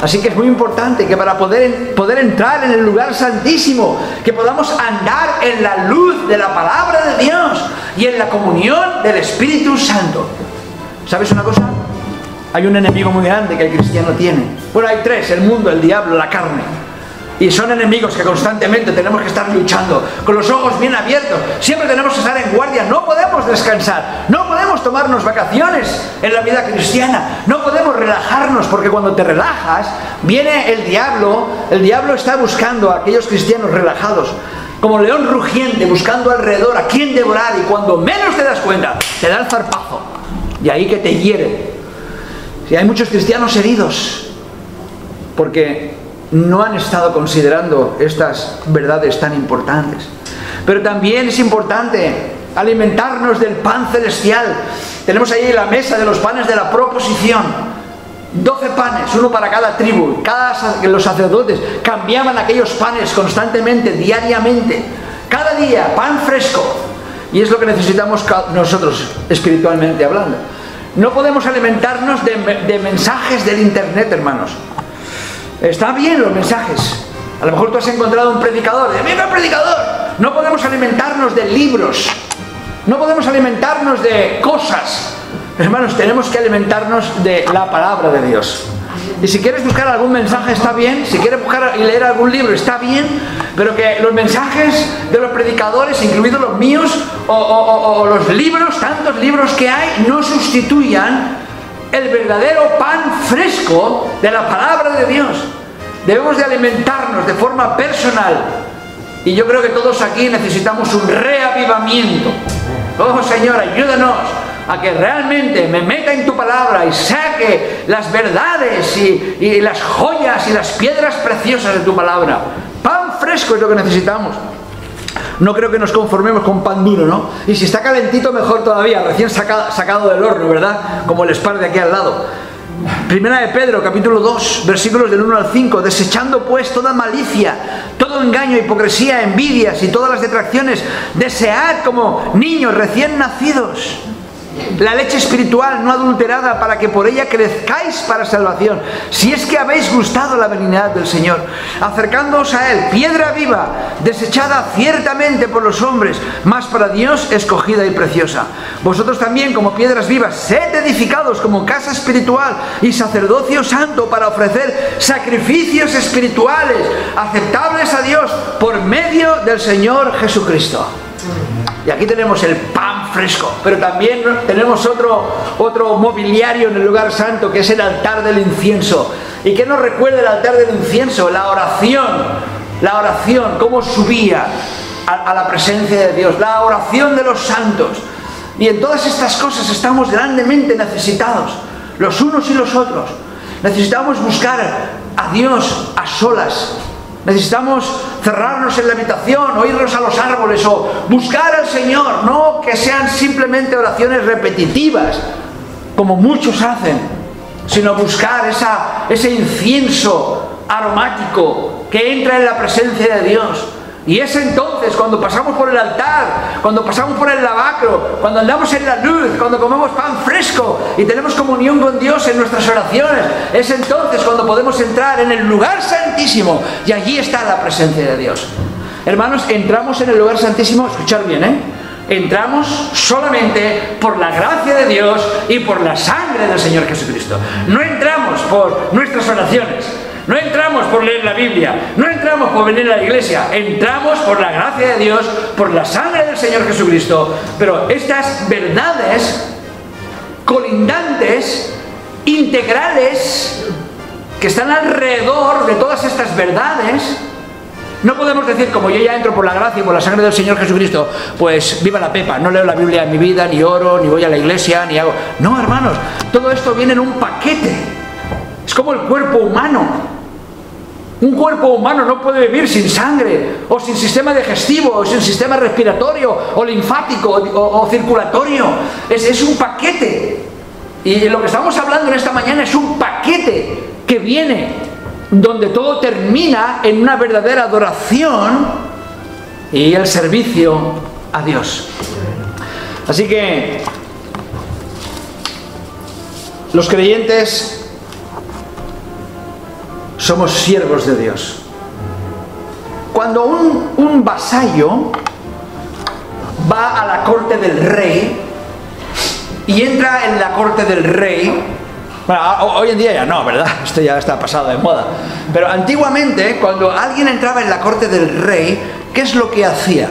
Así que es muy importante que para poder entrar en el lugar santísimo, que podamos andar en la luz de la palabra de Dios y en la comunión del Espíritu Santo. ¿Sabes una cosa? Hay un enemigo muy grande que el cristiano tiene. Bueno, hay tres, el mundo, el diablo, la carne. Y son enemigos que constantemente tenemos que estar luchando, con los ojos bien abiertos. Siempre tenemos que estar en guardia, no podemos descansar, no podemos tomarnos vacaciones en la vida cristiana, no podemos relajarnos, porque cuando te relajas, viene el diablo, el diablo está buscando a aquellos cristianos relajados, como león rugiente, buscando alrededor a quién devorar, y cuando menos te das cuenta, te da el zarpazo, y ahí que te hiere. Si hay muchos cristianos heridos, porque no han estado considerando estas verdades tan importantes. Pero también es importante alimentarnos del pan celestial. Tenemos ahí la mesa de los panes de la proposición. 12 panes, uno para cada tribu. Cada, los sacerdotes cambiaban aquellos panes constantemente, diariamente. Cada día, pan fresco. Y es lo que necesitamos nosotros, espiritualmente hablando. No podemos alimentarnos de, mensajes del Internet, hermanos. Está bien los mensajes. A lo mejor tú has encontrado un predicador. ¡Mira predicador! No podemos alimentarnos de libros. No podemos alimentarnos de cosas. Hermanos, tenemos que alimentarnos de la palabra de Dios. Y si quieres buscar algún mensaje está bien, si quieres buscar y leer algún libro está bien, pero que los mensajes de los predicadores, incluidos los míos, o, los libros, tantos libros que hay, no sustituyan el verdadero pan fresco de la palabra de Dios. Debemos de alimentarnos de forma personal. Y yo creo que todos aquí necesitamos un reavivamiento. Oh Señor, ayúdanos a que realmente me meta en tu palabra y saque las verdades y, y las joyas y las piedras preciosas de tu palabra. Pan fresco es lo que necesitamos. No creo que nos conformemos con pan duro, ¿no? Y si está calentito, mejor todavía, recién sacado, del horno, ¿verdad? Como el spar de aquí al lado. Primera de Pedro, capítulo 2, versículos del 1 al 5, desechando pues toda malicia, todo engaño, hipocresía, envidias y todas las detracciones, desead como niños recién nacidos la leche espiritual no adulterada para que por ella crezcáis para salvación, si es que habéis gustado la benignidad del Señor, acercándoos a Él, piedra viva, desechada ciertamente por los hombres, mas para Dios escogida y preciosa. Vosotros también como piedras vivas, sed edificados como casa espiritual y sacerdocio santo para ofrecer sacrificios espirituales aceptables a Dios por medio del Señor Jesucristo. Y aquí tenemos el pan fresco, pero también tenemos otro, otro mobiliario en el lugar santo que es el altar del incienso. ¿Y qué nos recuerda el altar del incienso? La oración, la oración, cómo subía a, a la presencia de Dios, la oración de los santos. Y en todas estas cosas estamos grandemente necesitados, los unos y los otros. Necesitamos buscar a Dios a solas, Necesitamos cerrarnos en la habitación, oírnos a los árboles o buscar al Señor, no que sean simplemente oraciones repetitivas, como muchos hacen, sino buscar ese incienso aromático que entra en la presencia de Dios y es entonces cuando pasamos por el altar, cuando pasamos por el lavacro, cuando andamos en la luz, cuando comemos pan fresco y tenemos comunión con Dios en nuestras oraciones, es entonces cuando podemos entrar en el lugar santísimo y allí está la presencia de Dios. Hermanos, entramos en el lugar santísimo, escuchar bien, ¿eh? Entramos solamente por la gracia de Dios y por la sangre del Señor Jesucristo. No entramos por nuestras oraciones, no entramos por leer la Biblia, no entramos por venir a la iglesia, entramos por la gracia de Dios, por la sangre del Señor Jesucristo. Pero estas verdades colindantes, integrales, que están alrededor de todas estas verdades, no podemos decir, como yo ya entro por la gracia y por la sangre del Señor Jesucristo, pues viva la pepa, no leo la Biblia en mi vida, ni oro, ni voy a la iglesia, ni hago... No, hermanos, todo esto viene en un paquete. Como el cuerpo humano. Un cuerpo humano no puede vivir sin sangre, o sin sistema digestivo, o sin sistema respiratorio, o linfático, o, circulatorio. Es, es un paquete. Y lo que estamos hablando en esta mañana es un paquete que viene donde todo termina en una verdadera adoración y el servicio a Dios. Así que los creyentes somos siervos de Dios. Cuando un, vasallo va a la corte del rey y entra en la corte del rey, bueno, hoy en día ya no, ¿verdad? Esto ya está pasado de moda. Pero antiguamente, cuando alguien entraba en la corte del rey, ¿qué es lo que hacía?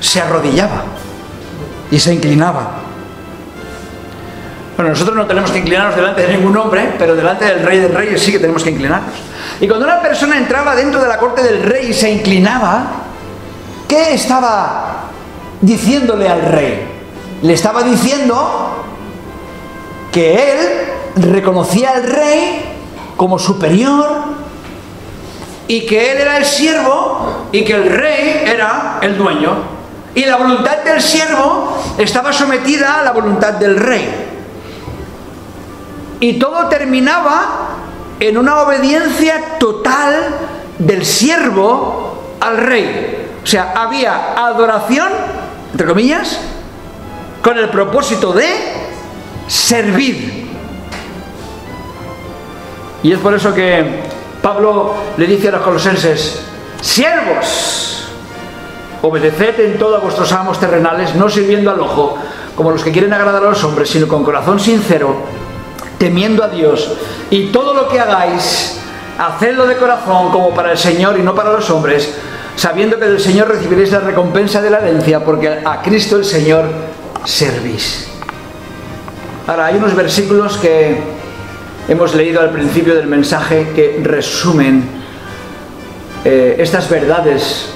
Se arrodillaba y se inclinaba. Nosotros no tenemos que inclinarnos delante de ningún hombre, pero delante del rey del rey sí que tenemos que inclinarnos. Y cuando una persona entraba dentro de la corte del rey y se inclinaba, ¿qué estaba diciéndole al rey? Le estaba diciendo que él reconocía al rey como superior y que él era el siervo y que el rey era el dueño. Y la voluntad del siervo estaba sometida a la voluntad del rey. Y todo terminaba en una obediencia total del siervo al rey. O sea, había adoración, entre comillas, con el propósito de servir. Y es por eso que Pablo le dice a los colosenses, siervos, obedeced en todo a vuestros amos terrenales, no sirviendo al ojo, como los que quieren agradar a los hombres, sino con corazón sincero, temiendo a Dios. Y todo lo que hagáis, hacedlo de corazón como para el Señor y no para los hombres, sabiendo que del Señor recibiréis la recompensa de la herencia, porque a Cristo el Señor servís. Ahora, hay unos versículos que hemos leído al principio del mensaje que resumen eh, estas verdades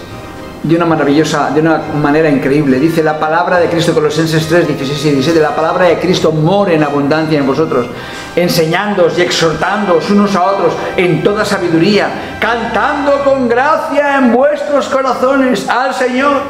de una maravillosa, de una manera increíble. Dice la palabra de Cristo, Colosenses 3, 16 y 17, la palabra de Cristo mora en abundancia en vosotros, enseñándoos y exhortándoos unos a otros en toda sabiduría, cantando con gracia en vuestros corazones al Señor.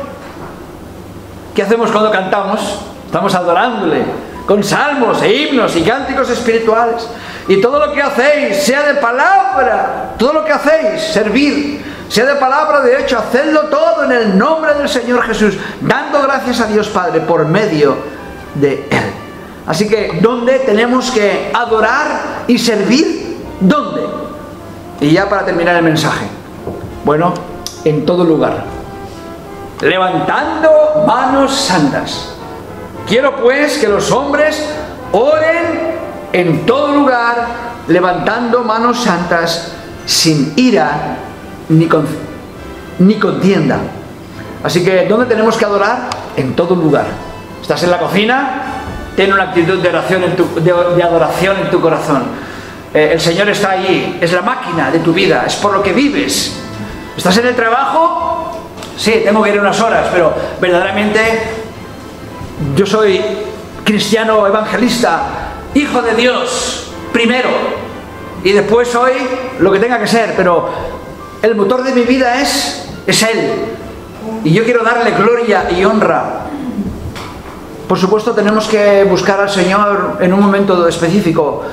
¿Qué hacemos cuando cantamos? Estamos adorándole con salmos e himnos y cánticos espirituales. Y todo lo que hacéis, sea de palabra, todo lo que hacéis, servir, sea de palabra, de hecho, hacedlo todo en el nombre del Señor Jesús, dando gracias a Dios Padre por medio de Él. Así que, ¿dónde tenemos que adorar y servir? ¿Dónde? Y ya para terminar el mensaje. Bueno, en todo lugar levantando manos santas. Quiero pues que los hombres oren en todo lugar, levantando manos santas, sin ira ni, ni contienda. Así que, ¿dónde tenemos que adorar? En todo lugar. ¿Estás en la cocina? Ten una actitud de, oración de, adoración en tu corazón. Eh, el Señor está allí, es la máquina de tu vida, es por lo que vives. ¿Estás en el trabajo? Sí, tengo que ir unas horas, pero verdaderamente yo soy cristiano evangelista, hijo de Dios, primero, y después soy lo que tenga que ser, pero el motor de mi vida es, es Él. Y yo quiero darle gloria y honra. Por supuesto tenemos que buscar al Señor en un momento específico.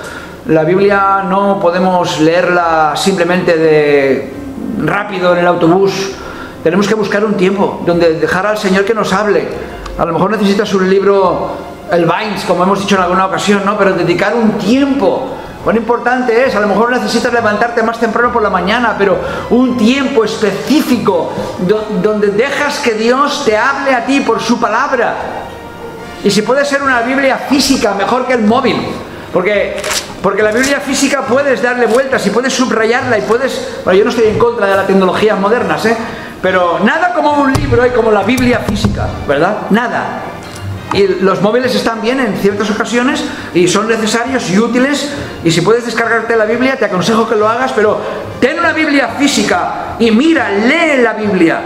La Biblia no podemos leerla simplemente de rápido en el autobús tenemos que buscar un tiempo donde dejar al Señor que nos hable. A lo mejor necesitas un libro, el Vines, como hemos dicho en alguna ocasión, ¿no? Pero dedicar un tiempo. Cuán importante es, a lo mejor necesitas levantarte más temprano por la mañana, pero un tiempo específico donde dejas que Dios te hable a ti por su palabra. Y si puede ser una Biblia física, mejor que el móvil. Porque, porque la Biblia física puedes darle vueltas y puedes subrayarla y puedes... Bueno, yo no estoy en contra de las tecnologías modernas, ¿eh? Pero nada como un libro y como la Biblia física, ¿verdad? Nada. Y los móviles están bien en ciertas ocasiones y son necesarios y útiles. Y si puedes descargarte la Biblia, te aconsejo que lo hagas, pero ten una Biblia física y mira, lee la Biblia.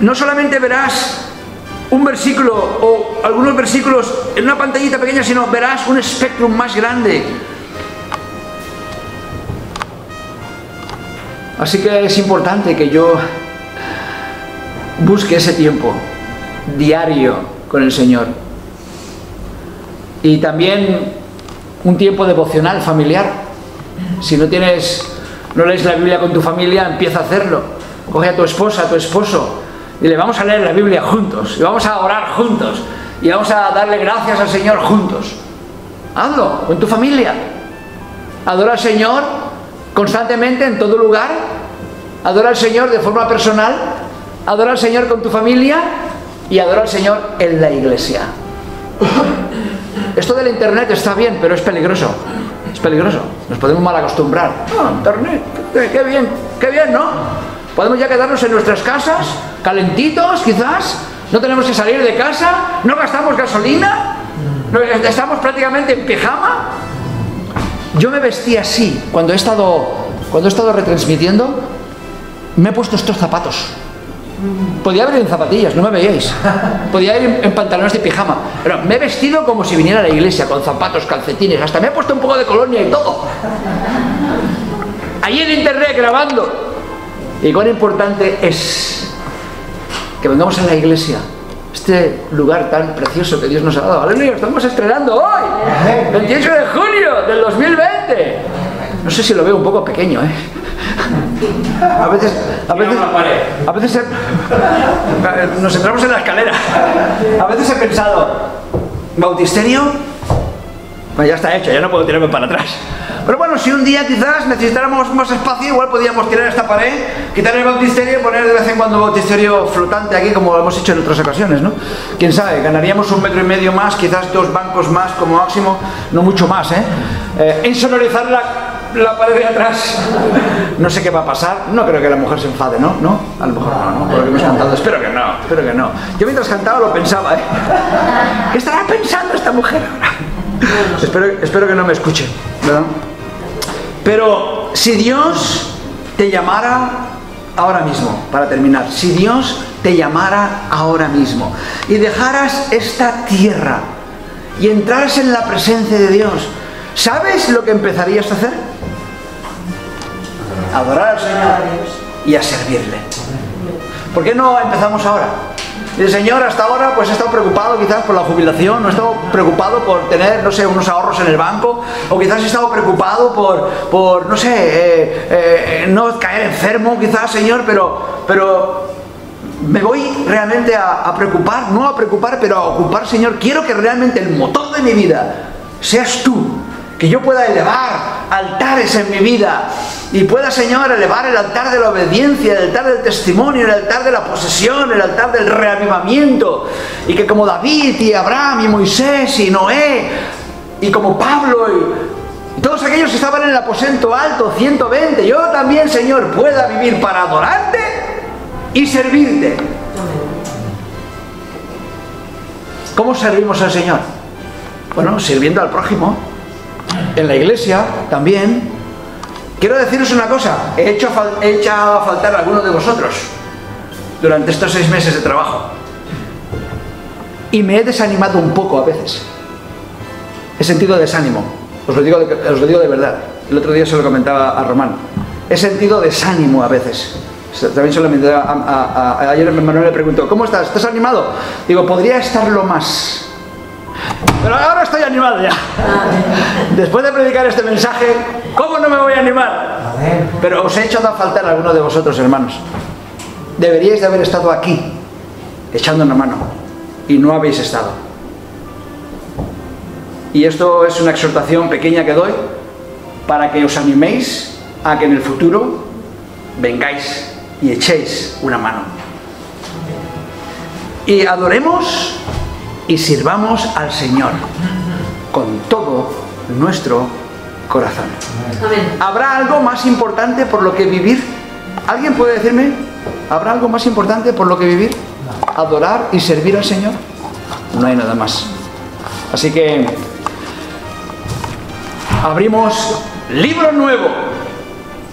No solamente verás un versículo o algunos versículos en una pantallita pequeña, sino verás un espectro más grande. Así que es importante que yo busque ese tiempo diario con el Señor. Y también un tiempo devocional familiar. Si no tienes, no lees la Biblia con tu familia, empieza a hacerlo. Coge a tu esposa, a tu esposo, y le vamos a leer la Biblia juntos, y vamos a orar juntos, y vamos a darle gracias al Señor juntos. Hazlo con tu familia. Adora al Señor constantemente en todo lugar. Adora al Señor de forma personal adora al Señor con tu familia y adora al Señor en la iglesia. Esto del internet está bien, pero es peligroso. Es peligroso. Nos podemos mal acostumbrar. Ah, internet, qué, bien, qué bien, ¿no? Podemos ya quedarnos en nuestras casas, calentitos quizás. No tenemos que salir de casa, no gastamos gasolina, estamos prácticamente en pijama. Yo me vestí así cuando he estado, cuando he estado retransmitiendo. Me he puesto estos zapatos Podía haber en zapatillas, no me veíais. Podía ir en, pantalones de pijama. Pero me he vestido como si viniera a la iglesia, con zapatos, calcetines, hasta me he puesto un poco de colonia y todo. Ahí en internet grabando. Y cuán importante es que vengamos a la iglesia este lugar tan precioso que Dios nos ha dado. Aleluya, estamos estrenando hoy, 28 de junio del 2020. No sé si lo veo un poco pequeño, ¿eh? A veces, a veces, a veces he- nos entramos en la escalera. A veces he pensado, ¿bautisterio? Pues ya está hecho, ya no puedo tirarme para atrás. Pero bueno, si un día quizás necesitáramos más espacio, igual podíamos tirar esta pared, quitar el bautisterio y poner de vez en cuando bautisterio flotante aquí, como lo hemos hecho en otras ocasiones, ¿no? Quién sabe, ganaríamos un metro y medio más, quizás dos bancos más como máximo, no mucho más, ¿eh? Eh, la, la pared de atrás. No sé qué va a pasar, no creo que la mujer se enfade, ¿no? ¿No? A lo mejor no, ¿no? Por lo que hemos cantado, espero que no, espero que no. Yo mientras cantaba lo pensaba, ¿eh? ¿Qué estará pensando esta mujer espero, espero que no me escuche, ¿verdad? Pero si Dios te llamara ahora mismo, para terminar, si Dios te llamara ahora mismo y dejaras esta tierra y entraras en la presencia de Dios, ¿sabes lo que empezarías a hacer? Adorar al Señor y a servirle. ¿Por qué no empezamos ahora? Dice, Señor, hasta ahora pues he estado preocupado quizás por la jubilación, no he estado preocupado por tener, no sé, unos ahorros en el banco, o quizás he estado preocupado por, por no sé, eh, eh, no caer enfermo quizás, Señor, pero, pero me voy realmente a preocupar, no a preocupar, pero a ocupar, Señor. Quiero que realmente el motor de mi vida seas tú, que yo pueda elevar altares en mi vida y pueda, Señor, elevar el altar de la obediencia, el altar del testimonio, el altar de la posesión, el altar del reavivamiento. Y que como David y Abraham y Moisés y Noé y como Pablo y todos aquellos que estaban en el aposento alto, 120, yo también, Señor, pueda vivir para adorarte y servirte. ¿Cómo servimos al Señor? Bueno, sirviendo al prójimo. En la iglesia también. Quiero deciros una cosa, he, hecho he echado a faltar a algunos de vosotros durante estos seis meses de trabajo. Y me he desanimado un poco a veces. He sentido desánimo. Os lo digo de, os lo digo de verdad. El otro día se lo comentaba a Román. He sentido desánimo a veces. También se lo a- a- ayer Manuel le preguntó, ¿cómo estás? ¿Estás animado? Digo, podría estarlo más. Pero ahora estoy animado ya. Después de predicar este mensaje, ¿cómo no me voy a animar? Pero os he echado a faltar a alguno de vosotros, hermanos. Deberíais de haber estado aquí, echando una mano, y no habéis estado. Y esto es una exhortación pequeña que doy para que os animéis a que en el futuro vengáis y echéis una mano. Y adoremos y sirvamos al Señor con todo nuestro corazón. Amén. ¿Habrá algo más importante por lo que vivir? ¿Alguien puede decirme? ¿Habrá algo más importante por lo que vivir? ¿Adorar y servir al Señor? No hay nada más. Así que abrimos libro nuevo,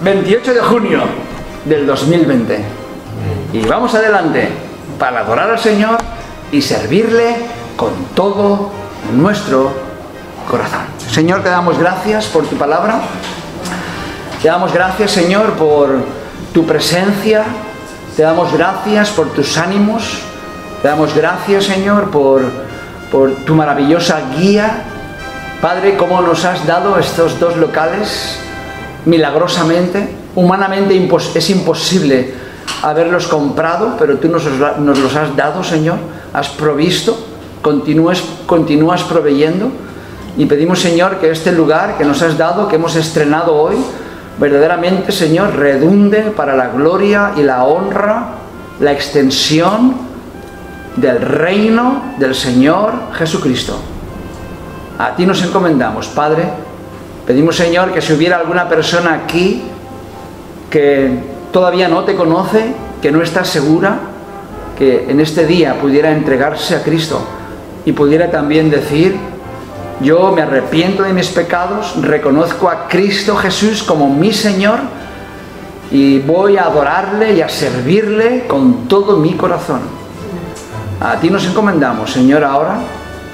28 de junio del 2020. Y vamos adelante para adorar al Señor y servirle con todo nuestro corazón. Señor, te damos gracias por tu palabra. Te damos gracias, Señor, por tu presencia. Te damos gracias por tus ánimos. Te damos gracias, Señor, por, por tu maravillosa guía. Padre, cómo nos has dado estos dos locales milagrosamente. Humanamente es imposible haberlos comprado, pero tú nos los has dado, Señor. Has provisto, continúas, continúas proveyendo. Y pedimos, Señor, que este lugar que nos has dado, que hemos estrenado hoy, verdaderamente, Señor, redunde para la gloria y la honra, la extensión del reino del Señor Jesucristo. A ti nos encomendamos, Padre. Pedimos, Señor, que si hubiera alguna persona aquí que todavía no te conoce, que no está segura, que en este día pudiera entregarse a Cristo y pudiera también decir, yo me arrepiento de mis pecados, reconozco a Cristo Jesús como mi Señor y voy a adorarle y a servirle con todo mi corazón. A ti nos encomendamos, Señor, ahora.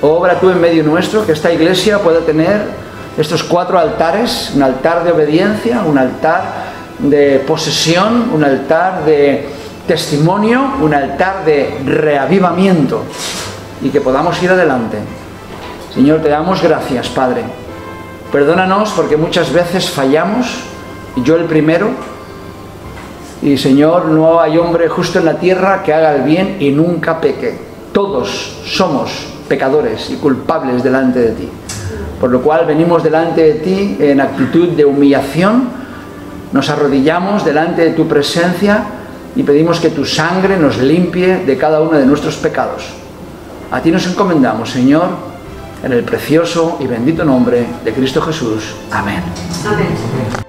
Obra tú en medio nuestro, que esta iglesia pueda tener estos cuatro altares, un altar de obediencia, un altar de posesión, un altar de, testimonio, un altar de reavivamiento y que podamos ir adelante. Señor, te damos gracias, Padre. Perdónanos porque muchas veces fallamos, yo el primero, y Señor, no hay hombre justo en la tierra que haga el bien y nunca peque. Todos somos pecadores y culpables delante de ti. Por lo cual venimos delante de ti en actitud de humillación, nos arrodillamos delante de tu presencia y pedimos que tu sangre nos limpie de cada uno de nuestros pecados. A ti nos encomendamos, Señor, en el precioso y bendito nombre de Cristo Jesús. Amén. Amén.